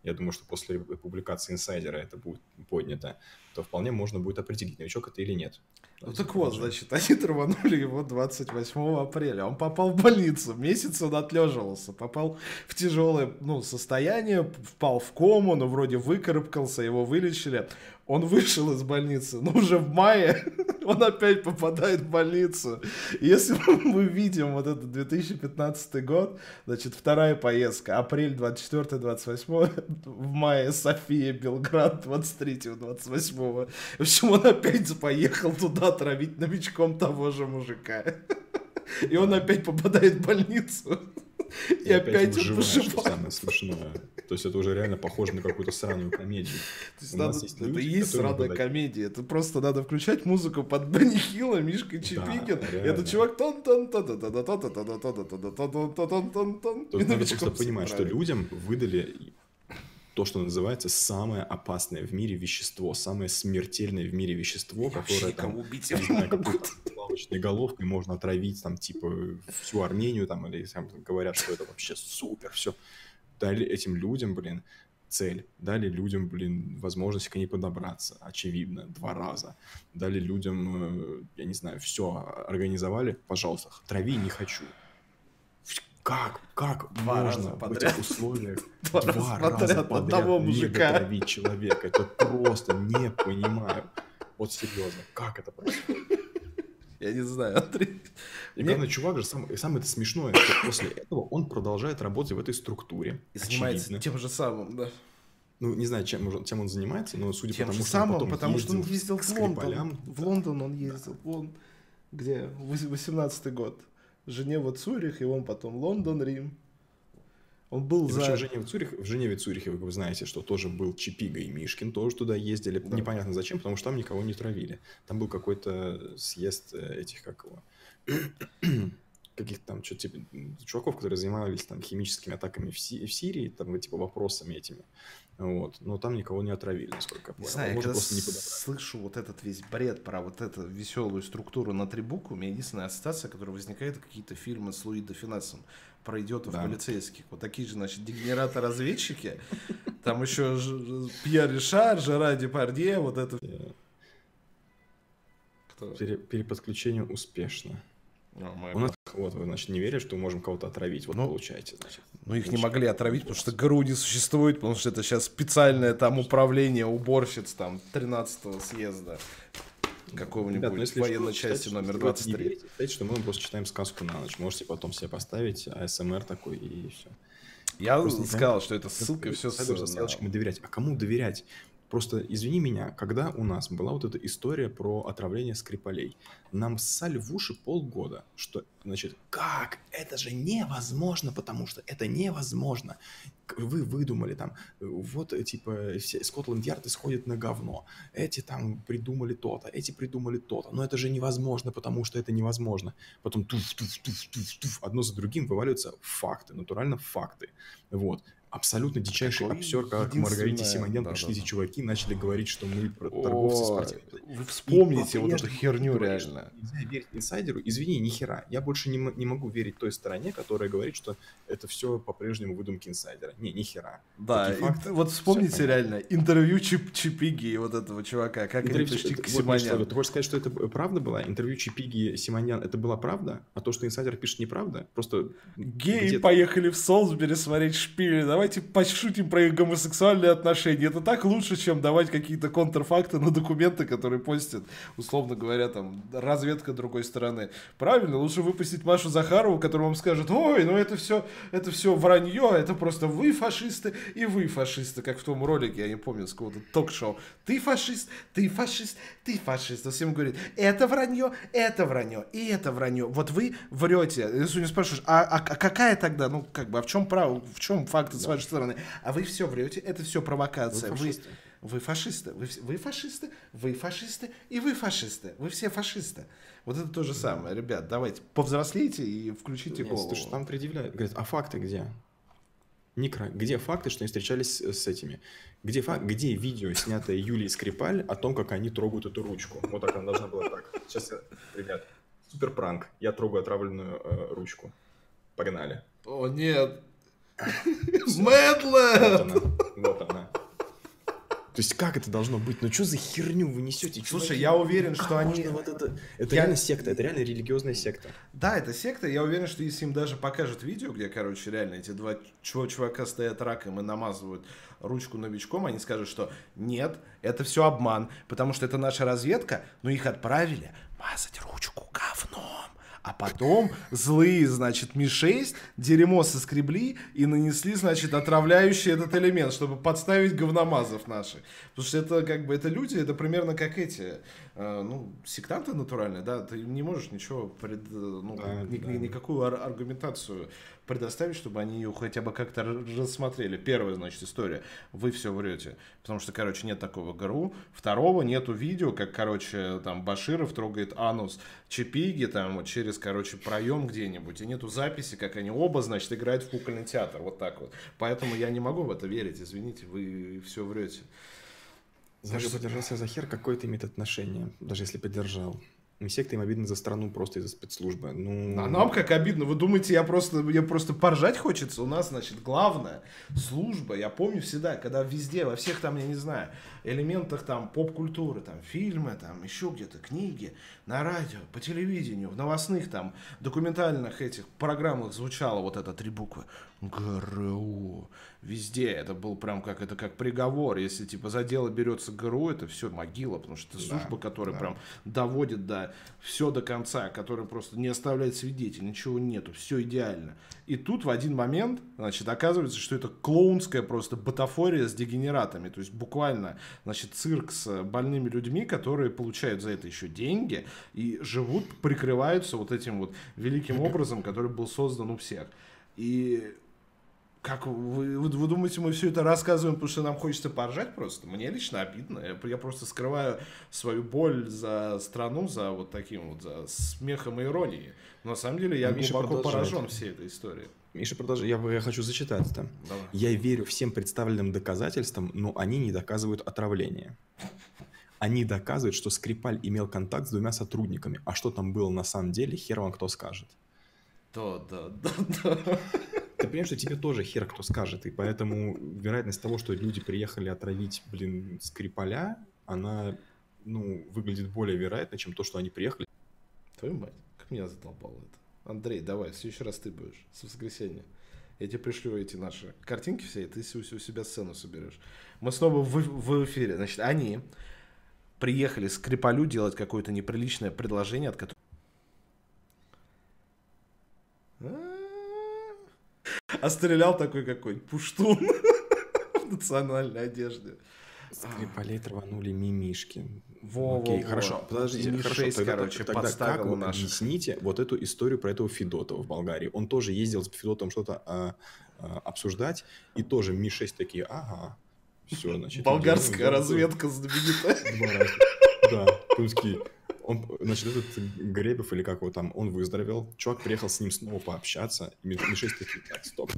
я думаю, что после публикации инсайдера это будет поднято, то вполне можно будет определить, новичок это или нет. Ну так вот, значит, (laughs) они траванули его 28 апреля. Он попал в больницу, месяц он отлеживался, попал в тяжелое ну, состояние, впал в кому, но вроде выкарабкался, его вылечили. Он вышел из больницы, но уже в мае (laughs) Он опять попадает в больницу. Если (laughs) мы видим вот этот 2015 год, значит, вторая поездка, апрель 24-28, в мае София, Белград 23-28. В общем, он опять поехал туда травить новичком того же мужика. И он опять попадает в больницу. И, опять, он выживает, что самое смешное. То есть это уже реально похоже на какую-то сраную комедию. То есть У надо- есть это люди, и есть сраная бывают- комедия. Это просто надо включать музыку под Бенни Хилла, Мишка и реально. этот чувак тон тон тон тон тон тон тон тон тон тон тон тон тон тон тон тон То и есть надо новичком просто понимать, что всех людям выдали то, что называется самое опасное в мире вещество, самое смертельное в мире вещество, которое там, убить не знаю, (laughs) головкой можно отравить там типа всю Армению там или там говорят, что это вообще супер, все. Дали этим людям, блин, цель. Дали людям, блин, возможность к ней подобраться, очевидно, два раза. Дали людям, э, я не знаю, все организовали, пожалуйста, трави не хочу. Как, как Два можно раза в этих условиях (laughs) Два раза подряд одного не мужика. дотравить человека? Это просто не понимаю. Вот серьезно, как это происходит? Я не знаю, Андрей. И Мне- главное, чувак же, сам, и самое это смешное, что после этого он продолжает работать в этой структуре. И занимается очевидно. тем же самым, да. Ну, не знаю, чем, он- чем он занимается, но судя Тем по же тому, что он самым, потом потому что он ездил в Лондон. В Лондон он ездил. Вон, где? 18 год. Женева, Цюрих, и он потом Лондон, Рим. Он был И за... причем в Женеве, Цюрих, в Женеве, Цюрихе, вы знаете, что тоже был Чипига и Мишкин, тоже туда ездили. Да. Непонятно зачем, потому что там никого не травили. Там был какой-то съезд э, этих, как его, (clears throat) каких-то там, что типа, чуваков, которые занимались там химическими атаками в, Си- в Сирии, там, типа, вопросами этими. Вот. Но там никого не отравили, насколько я Не понял. знаю, я когда просто не слышу вот этот весь бред про вот эту веселую структуру на три буквы, у меня единственная ассоциация, которая возникает, какие-то фильмы с Луи де Финесом про идиотов Да. полицейских. Вот такие же, значит, дегенераты-разведчики. Там еще Пьер Ришар, Жера Депардье, вот это... Переподключение успешно. Мой У нас, вот, вы, значит, не верите, что мы можем кого-то отравить. Вот Ну, получаете, значит. Ну, их не Значит, могли отравить, потому что ГРУ не существует, потому что это сейчас специальное там управление уборщиц там 13-го съезда какого-нибудь Ребят, ну, если военной что, части считайте, номер что вы не 23. верите, Считайте, что мы просто читаем сказку на ночь. Можете потом себе поставить АСМР такой и все. Я Просто не сказал, что это ссылка, все Надо ссылочками доверять. А кому доверять? Просто извини меня, когда у нас была вот эта история про отравление скрипалей, нам ссали в уши полгода, что, значит, как? Это же невозможно, потому что это невозможно. Вы выдумали там, вот, э, типа, Скотланд-Ярд исходит на говно. Эти там придумали то-то, эти придумали то-то. Но это же невозможно, потому что это невозможно. Потом туф, туф, туф, туф, туф, одно за другим вываливаются факты, натурально факты. Вот. Абсолютно дичайший Такой обсер, как к Маргарите Симонян да, пришли да, эти да. чуваки, начали говорить, что мы про- торговцы Ой, спортивными. Вы вспомните И вот эту херню реально. Нельзя верить инсайдеру. Извини, ни хера. Я больше не, не могу верить той стороне, которая говорит, что это все по-прежнему выдумки инсайдера. Не, ни хера. Да, и факты. вот вспомните реально интервью Чип Чипиги и вот этого чувака, как они Интервью- пришли это- к вот, ну что, Симоняну. Ты хочешь сказать, что это правда была? Интервью Чипиги и Симонян, это была правда? А то, что инсайдер пишет, неправда? Просто Геи поехали в Солсбери смотреть шпили. Давайте пошутим про их гомосексуальные отношения. Это так лучше, чем давать какие-то контрфакты на документы, которые постят, условно говоря, там, разведка другой стороны. Правильно, лучше выпустить Машу Захарову, которая вам скажет, ой, ну это все, это все вранье, это просто вы фашисты и вы фашисты, как в том ролике, я не помню, с какого-то ток-шоу. Ты фашист, ты фашист, ты фашист. Он всем говорит, это вранье, это вранье, и это вранье. Вот вы врете. Если не спрашиваешь, а, а- а какая тогда, ну, как бы, а в чем право, в чем факты с вашей стороны? А вы все врете, это все провокация. Вы Вы, фашисты. вы фашисты, вы, вы фашисты, вы фашисты, и вы фашисты. Вы все фашисты. Вот это то же самое. Ребят, давайте, повзрослейте и включите Нет, голову. слушай, там предъявляют. Говорят, а факты где? Никра, где факты, что они встречались с, этими? Где, фак, где видео, снятое Юлией Скрипаль, о том, как они трогают эту ручку? Вот так она должна была так. Сейчас, ребят, супер пранк. Я трогаю отравленную э, ручку. Погнали. О, нет. Она. Вот она. То есть как это должно быть? Ну что за херню вы несете? Слушай, я уверен, что они... вот это... Это реально секта, это реально религиозная секта. Да, это секта. Я уверен, что если им даже покажут видео, где, короче, реально эти два чува- чувака стоят раком и намазывают ручку новичком, они скажут, что нет, это все обман, потому что это наша разведка, но их отправили мазать ручку говном. А потом злые, значит, Ми-6 дерьмо соскребли и нанесли, значит, отравляющий этот элемент, чтобы подставить говномазов наших. Потому что это как бы, это люди, это примерно как эти, э, ну, сектанты натуральные, да, ты не можешь ничего пред, э, ну, Да, ни- да. ни- никакую ар- аргументацию предоставить, чтобы они ее хотя бы как-то рассмотрели. Первая, значит, история. Вы все врете. Потому что, короче, нет такого ГРУ. Второго нету видео, как, короче, там Баширов трогает анус Чипиги там вот через, короче, проем где-нибудь. И нету записи, как они оба, значит, играют в кукольный театр. Вот так вот. Поэтому я не могу в это верить. Извините, вы все врете. Даже поддержался за хер, какое это имеет отношение, даже если поддержал. И секта им обидно за страну просто из-за спецслужбы. Ну, А нам как обидно. Вы думаете, я просто, мне просто поржать хочется? У нас, значит, главная служба. Я помню всегда, когда везде, во всех там, я не знаю, элементах там поп-культуры, там фильмы, там еще где-то книги, на радио, по телевидению, в новостных там документальных этих программах звучало вот это три буквы. ГРУ. Везде это был прям как это как приговор. Если типа за дело берется ГРУ, это все могила, потому что это служба, которая прям доводит до все до конца, которая просто не оставляет свидетелей, ничего нету, все идеально. И тут в один момент, значит, оказывается, что это клоунская просто бутафория с дегенератами, то есть буквально, значит, цирк с больными людьми, которые получают за это еще деньги и живут, прикрываются вот этим вот великим образом, который был создан у всех. И как вы, вы, вы думаете, мы все это рассказываем, потому что нам хочется поржать просто? Мне лично обидно. Я, я просто скрываю свою боль за страну, за вот таким вот, за смехом и иронией. Но на самом деле я Миша глубоко поражен всей этой историей. Миша, продолжи. Я, я хочу зачитать это. Давай. Я верю всем представленным доказательствам, но они не доказывают отравление. Они доказывают, что Скрипаль имел контакт с двумя сотрудниками, а что там было на самом деле, хер вам кто скажет. Да, да, да, да. Ты понимаешь, что тебе тоже хер кто скажет, и поэтому вероятность того, что люди приехали отравить, блин, Скрипаля, она, ну, выглядит более вероятно, чем то, что они приехали. Твою мать, как меня задолбало это. Андрей, давай, в следующий раз ты будешь, с воскресенья. Я тебе пришлю эти наши картинки все, и ты у себя сцену соберешь. Мы снова в, в эфире. Значит, они приехали Скрипалю делать какое-то неприличное предложение, от которого... А стрелял такой какой пуштун (laughs) в национальной одежде. Скрипалей траванули мимишки. Во, Окей, во, во. хорошо, подождите, И хорошо, Ми-6, тогда, короче, тогда как вы наших. объясните вот эту историю про этого Федотова в Болгарии? Он тоже ездил с Федотовым что-то а, а, обсуждать, и тоже Ми-6 такие, ага, все, значит. Болгарская разведка знаменитая. (laughs) Два раза. Да, Тульский. Он, значит, этот Гребев или как его там, он выздоровел. Чувак приехал с ним снова пообщаться. И Ми- Ми-6 такие, так, стоп.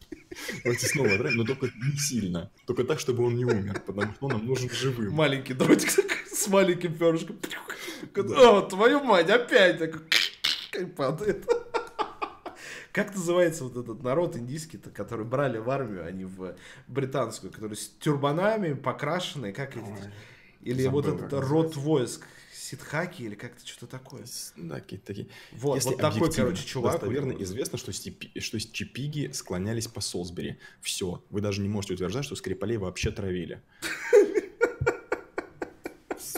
Давайте снова отравим, но только не сильно. Только так, чтобы он не умер, потому что он нам нужен живым. Маленький дротик с маленьким перышком. О, твою мать, опять. Как падает. Как называется вот этот народ индийский-то, который брали в армию, а не в британскую, который с тюрбанами, покрашенные, как эти... Или забыл, вот этот род войск, ситхаки, или как-то что-то такое. Да, какие-то такие. Вот, Если вот такой, короче, чувак. Достоверно вот. известно, что, степи- что чипиги склонялись по Солсбери. Все. Вы даже не можете утверждать, что Скрипалей вообще травили. (laughs)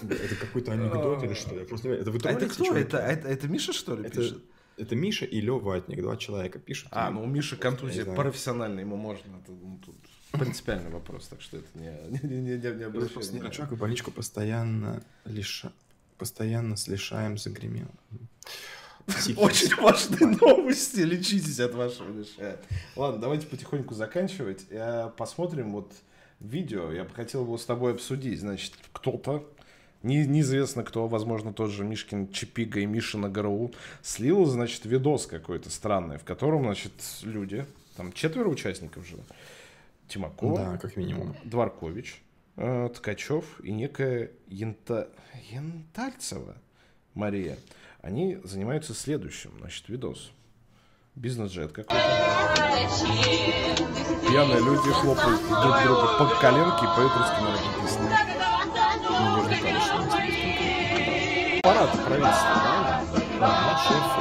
Это какой-то анекдот или что? Я просто. Это вы А это кто? Это, это, это Миша, что ли, Это, пишет? это Миша и Лева Ватник, два человека пишут. А, ну у Миши контузия профессиональная, ему можно. Это, ну, тут принципиальный вопрос, так что это не, (laughs) не, не, не, не внимания. чувак, в больничку постоянно лиша... Постоянно с лишаем загремел. Психи. Очень важные новости. Лечитесь от вашего лишая. Ладно, давайте потихоньку заканчивать. Я посмотрим вот видео. Я бы хотел его с тобой обсудить. Значит, кто-то, не, неизвестно кто, возможно, тот же Мишкин Чипига и Мишина ГРУ, слил, значит, видос какой-то странный, в котором, значит, люди, там четверо участников же, Тимакова, Да, как минимум. Дворкович, э, Ткачев и некая Янта... Янтальцева Мария. Они занимаются следующим, значит, видос. Бизнес-джет какой-то. Пьяные люди хлопают друг друга по коленке и поют русские народные песни. Парад правительства, да? Шеф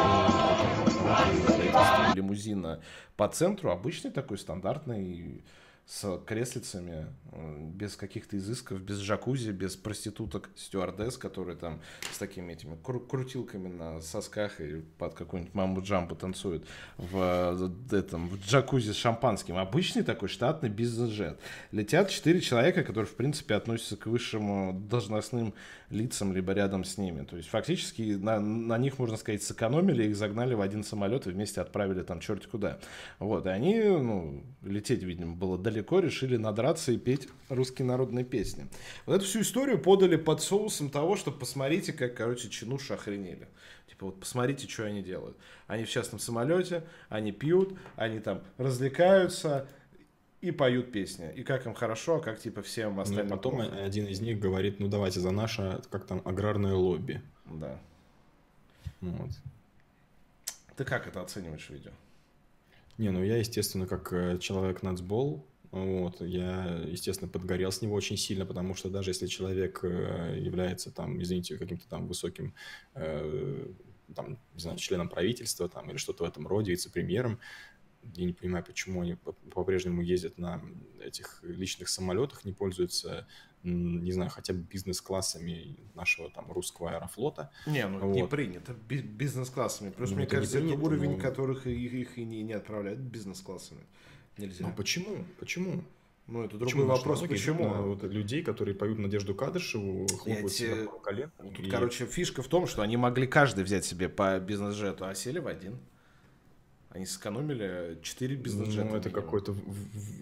лимузина по центру, обычный такой стандартный с креслицами, э, без каких-то изысков, без джакузи, без проституток, стюардесс, которые там с такими этими кру- крутилками на сосках и под какую-нибудь маму джампу танцуют в, э, этом, в джакузи с шампанским. Обычный такой штатный бизнес-джет. Летят четыре человека, которые, в принципе, относятся к высшим должностным лицам, либо рядом с ними. То есть, фактически, на, на них, можно сказать, сэкономили, их загнали в один самолет и вместе отправили там черти куда. Вот, и они, ну, лететь, видимо, было далеко, решили надраться и петь русские народные песни. Вот эту всю историю подали под соусом того, что посмотрите, как, короче, чинуши охренели. Типа, вот посмотрите, что они делают. Они в частном самолете, они пьют, они там развлекаются, и поют песни. И как им хорошо, а как типа всем Ну, остальным. потом плохо. один из них говорит, ну давайте за наше, как там, аграрное лобби. Да. Вот. Ты как это оцениваешь видео? Не, ну я, естественно, как э, человек нацбол, вот, я, естественно, подгорел с него очень сильно, потому что даже если человек э, является там, извините, каким-то там высоким, э, там, не знаю, членом правительства там или что-то в этом роде, вице-премьером, я не понимаю, почему они по- по-прежнему ездят на этих личных самолетах, не пользуются, не знаю, хотя бы бизнес-классами нашего там русского аэрофлота. Не, ну не Вот. принято би- бизнес-классами. Плюс, Ну, мне это не кажется, это принято, уровень, но- которых их, их и не, не отправляют бизнес-классами. Нельзя. Ну почему? Почему? Ну, это другой Почему вопрос, идут почему. на вот людей, которые поют Надежду Кадышеву, хлопают те- себя по колен. Тут, и- короче, фишка в том, что они могли каждый взять себе по бизнес-джету, а сели в один. Они сэкономили 4 бизнес-джета. ну, это какой-то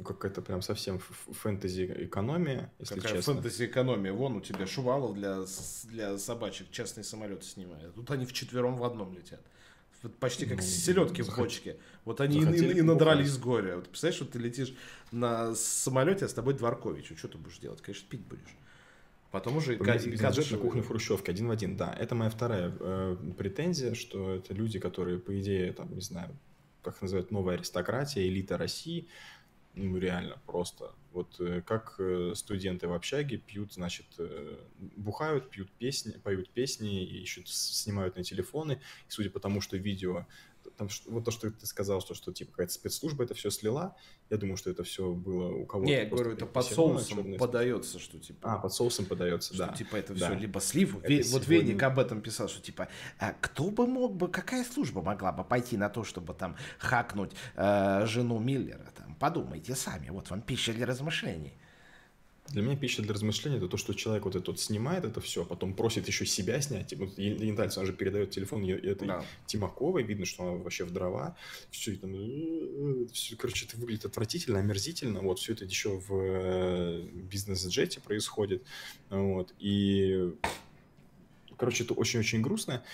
какая-то прям совсем фэнтези-экономия, если Какая честно. фэнтези-экономия. Вон у тебя Шувалов для, для собачек частные самолеты снимает. Тут они вчетвером в одном летят. Вот Почти как Ну, селедки в бочке. Вот они и, захотели и- и надрались с горя. Вот представляешь, что ты летишь на самолете, а с тобой Дворкович. Что ты будешь делать? Конечно, пить будешь. Потом уже Кадышев- на кухне в Хрущевке один в один, да. Это моя вторая э, претензия, что это люди, которые, по идее, там, не знаю, как называют, новая аристократия, элита России, ну, реально, просто. Вот э, как э, студенты в общаге пьют, значит, э, бухают, пьют песни, поют песни, и еще снимают на телефоны. И судя по тому, что видео, там, вот то, что ты сказал, что, что типа какая-то спецслужба это все слила, я думаю, что это все было у кого-то. Не, я говорю, это под соусом подается, что типа... А, под соусом подается, Что, да. типа это Да. все либо слив. Это Ве- вот сегодня- Веник об этом писал, что типа а кто бы мог бы, какая служба могла бы пойти на то, чтобы там хакнуть э, жену Миллера? Там, подумайте сами, вот вам пища для размышлений. Для меня пища для размышления это то, что человек вот это вот снимает это все, потом просит еще себя снять. Вот Елена она же передает телефон этой Да. Тимаковой, видно, что она вообще в дрова. Все это, все, короче, это выглядит отвратительно, омерзительно. Вот все это еще в э, бизнес-джете происходит. Вот. И, короче, это очень-очень грустно.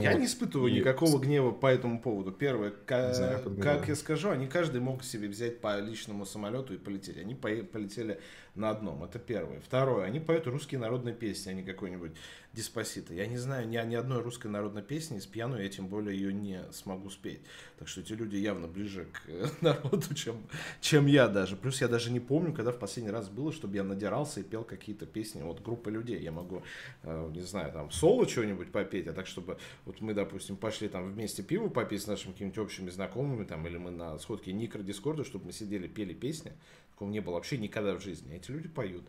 Я Вот. не испытываю И- никакого гнева по этому поводу. Первое, Не знаю, как я скажу, они каждый мог себе взять по личному самолету и полететь. Они пое- полетели на одном. Это первое. Второе, они поют русские народные песни, а не какой-нибудь диспосита. Я не знаю ни, ни одной русской народной песни, с пьяну я тем более ее не смогу спеть. Так что эти люди явно ближе к э, (laughs) народу, чем, чем я даже. Плюс я даже не помню, когда в последний раз было, чтобы я надирался и пел какие-то песни от группы людей. Я могу, э, не знаю, там соло что-нибудь попеть, а так, чтобы вот мы, допустим, пошли там вместе пиво попить с нашими какими-то общими знакомыми, там, или мы на сходке Никро Дискорда, чтобы мы сидели, пели песни. Такого не было вообще никогда в жизни. Эти люди поют.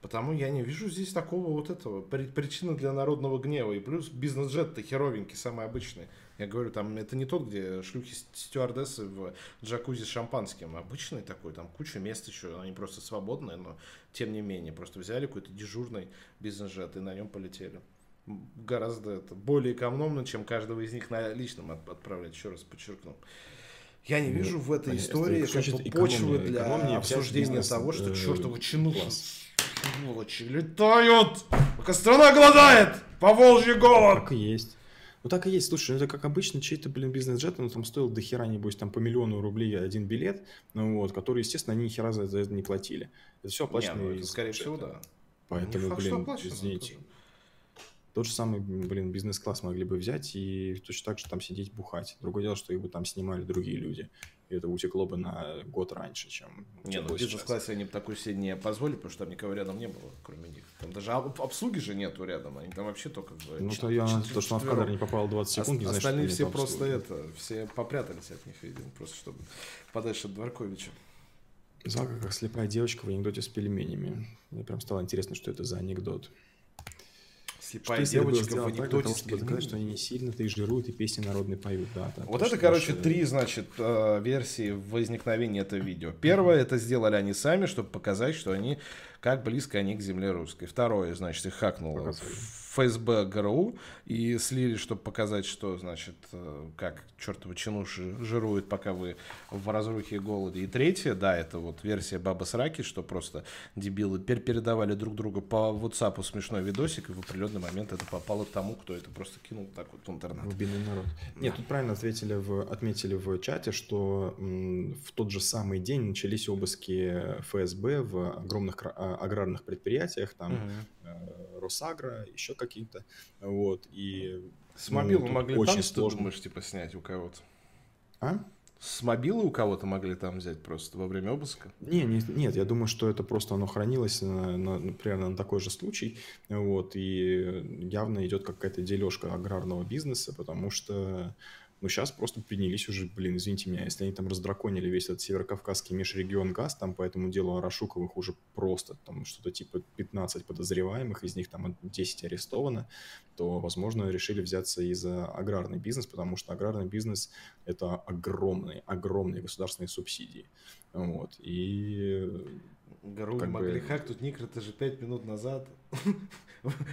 Потому я не вижу здесь такого вот этого при- причины для народного гнева. И плюс бизнес-джет-то херовенький, самый обычный. Я говорю, там это не тот, где шлюхи стюардессы в джакузи с шампанским. Обычный такой, там куча мест еще, они просто свободные, но тем не менее. Просто взяли какой-то дежурный бизнес-джет и на нем полетели. Гораздо это более экономно, чем каждого из них на личном от- отправлять, еще раз подчеркну. Я не Ну, вижу в этой истории Это как значит, бы экономнее- почвы для обсуждения того, что э, чертовы чинухи сволочи летают, пока страна голодает, по Волжье голод. Так и есть. Ну так и есть. Слушай, ну это как обычно чей-то, блин, бизнес-джет, он там стоил до хера, небось, там по миллиону рублей один билет, ну вот, который, естественно, они ни хера за, это не платили. Это все Не, оплачено ну, это, скорее всего, да. Поэтому, Не факт, что блин, извините. тоже. Тот же самый, блин, бизнес-класс могли бы взять и точно так же там сидеть бухать. Другое дело, что его там снимали другие люди. и это утекло бы на год раньше, чем Не, ну в бизнес-классе они бы такую сеть не позволили, потому что там никого рядом не было, кроме них. Там даже об- обслуги же нету рядом, они там вообще только... в- Ну, то, я, то, что она в кадр не попала 20 секунд, не значит, Остальные все просто это, все попрятались от них, видимо, просто чтобы подальше от Дворковича. Залка, как слепая девочка в анекдоте с пельменями. Мне прям стало интересно, что это за анекдот. Слепая что девочка в анекдоте с чтобы доказать, что они не сильно-то и жируют, и песни народные поют, да. да, Вот то, это, короче, наши- три, значит, э, версии возникновения этого видео. Первое, это сделали они сами, чтобы показать, что они, как близко они к земле русской. Второе, значит, их хакнуло Показали. ФСБ ГРУ и слили, чтобы показать, что, значит, э, как чертова чинуши жируют, пока вы в разрухе и голоде. И третье, да, это вот версия Баба Сраки, что просто дебилы пер- передавали друг другу по WhatsApp смешной видосик, и в определенный момент это попало тому, кто это просто кинул так вот в интернет. Глубинный народ. Нет, тут правильно ответили в, отметили в чате, что в тот же самый день начались обыски ФСБ в огромных а, аграрных предприятиях, там Мгм. Э, Росагро, еще какие-то. Вот, и... С ну, мобилы тут могли очень там, сложно. думаешь, типа, снять у кого-то? А? С мобилы у кого-то могли там взять просто во время обыска? Не, не- нет, я думаю, что это просто оно хранилось на, на- на- примерно на такой же случай, вот, и явно идет какая-то дележка аграрного бизнеса, потому что, ну, сейчас просто принялись уже, блин, извините меня, если они там раздраконили весь этот северокавказский межрегион газ, там по этому делу Арашуковых уже просто там что-то типа 15 подозреваемых, из них там 10 арестовано, то, возможно, решили взяться и за аграрный бизнес, потому что аграрный бизнес – это огромные, огромные государственные субсидии. Вот. И ГРУ Как могли бы- хакнуть Никр, это же 5 минут назад. (laughs)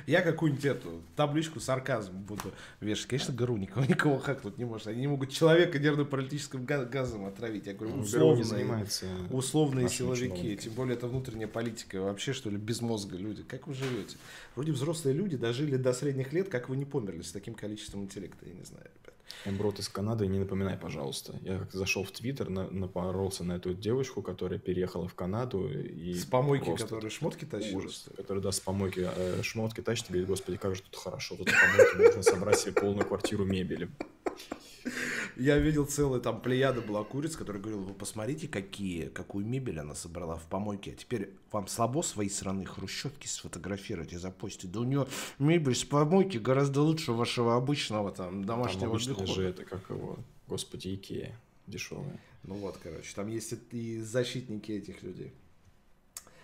Я какую-нибудь эту табличку сарказм буду вешать. Конечно, ГРУ никого, никого хакнуть не может. Они не могут человека нервно-паралитическим га- газом отравить. Я говорю, не условные, условные силовики. Тем более это внутренняя политика. Вообще, что ли, без мозга люди. Как вы живете? Вроде взрослые люди дожили до средних лет, как вы не померли с таким количеством интеллекта, я не знаю, ребят. Эмброд из Канады, не напоминай, пожалуйста. Я как зашел в Твиттер, на- напоролся на эту девушку, которая переехала в Канаду. И С помойки, просто которые шмотки тащили. ужас. Который, да, с помойки э, шмотки тащит и говорит, господи, как же тут хорошо, тут на помойке можно собрать себе полную квартиру мебели. Я видел целая там плеяда была куриц, который говорил, вы посмотрите, какие, какую мебель она собрала в помойке. А теперь вам слабо свои сраные хрущевки сфотографировать и запостить. Да у нее мебель с помойки гораздо лучше вашего обычного там Там домашнего обычно обихода. же это, как его, господи, Икея дешевая. Ну вот, короче, там есть и- и защитники этих людей.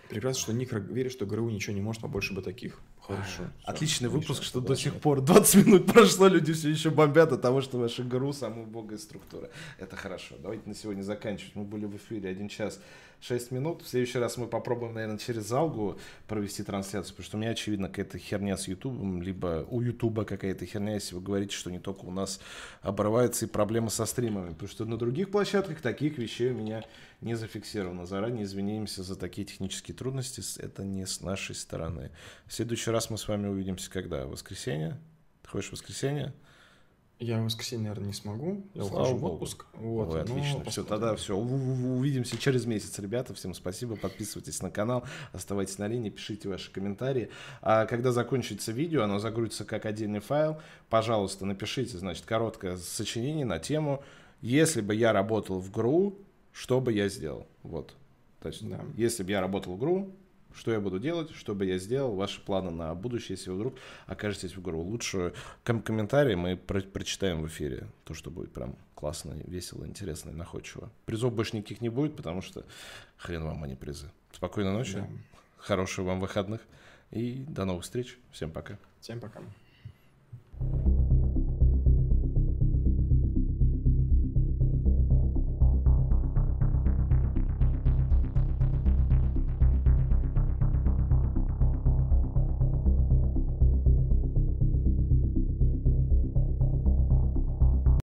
Прекрасно, что Ник верит, что ГРУ ничего не может, побольше бы таких. Хорошо. Отличный выпуск, что до сих пор 20 минут (laughs) прошло, люди все еще бомбят от того, что ваша ГРУ самая убогая структура. Это хорошо. Давайте на сегодня заканчивать. Мы были в эфире 1 час 6 минут. В следующий раз мы попробуем, наверное, через Залгу провести трансляцию, потому что у меня, очевидно, какая-то херня с Ютубом, либо у Ютуба какая-то херня, если вы говорите, что не только у нас обрываются и проблемы со стримами, потому что на других площадках таких вещей у меня не зафиксировано. Заранее извиняемся за такие технические трудности. Это не с нашей стороны. В следующий раз мы с вами увидимся когда? В воскресенье? Ты хочешь в воскресенье? Я в воскресенье, наверное, не смогу. Я Слава ухожу в отпуск. Вот, Ой, но отлично. Все, тогда все. Увидимся через месяц, ребята. Всем спасибо. Подписывайтесь на канал, оставайтесь на линии, пишите ваши комментарии. А когда закончится видео, оно загрузится как отдельный файл. Пожалуйста, напишите, значит, короткое сочинение на тему «Если бы я работал в ГРУ, что бы я сделал?» Вот. То есть, Да. если бы я работал в ГРУ, что я буду делать, что бы я сделал, ваши планы на будущее, если вы вдруг окажетесь в ГРУ. Лучше ком- комментарии мы про- прочитаем в эфире. То, что будет прям классно, весело, интересно и находчиво. Призов больше никаких не будет, потому что хрен вам, а не призы. Спокойной ночи, Да. хороших вам выходных и до новых встреч. Всем пока. Всем пока.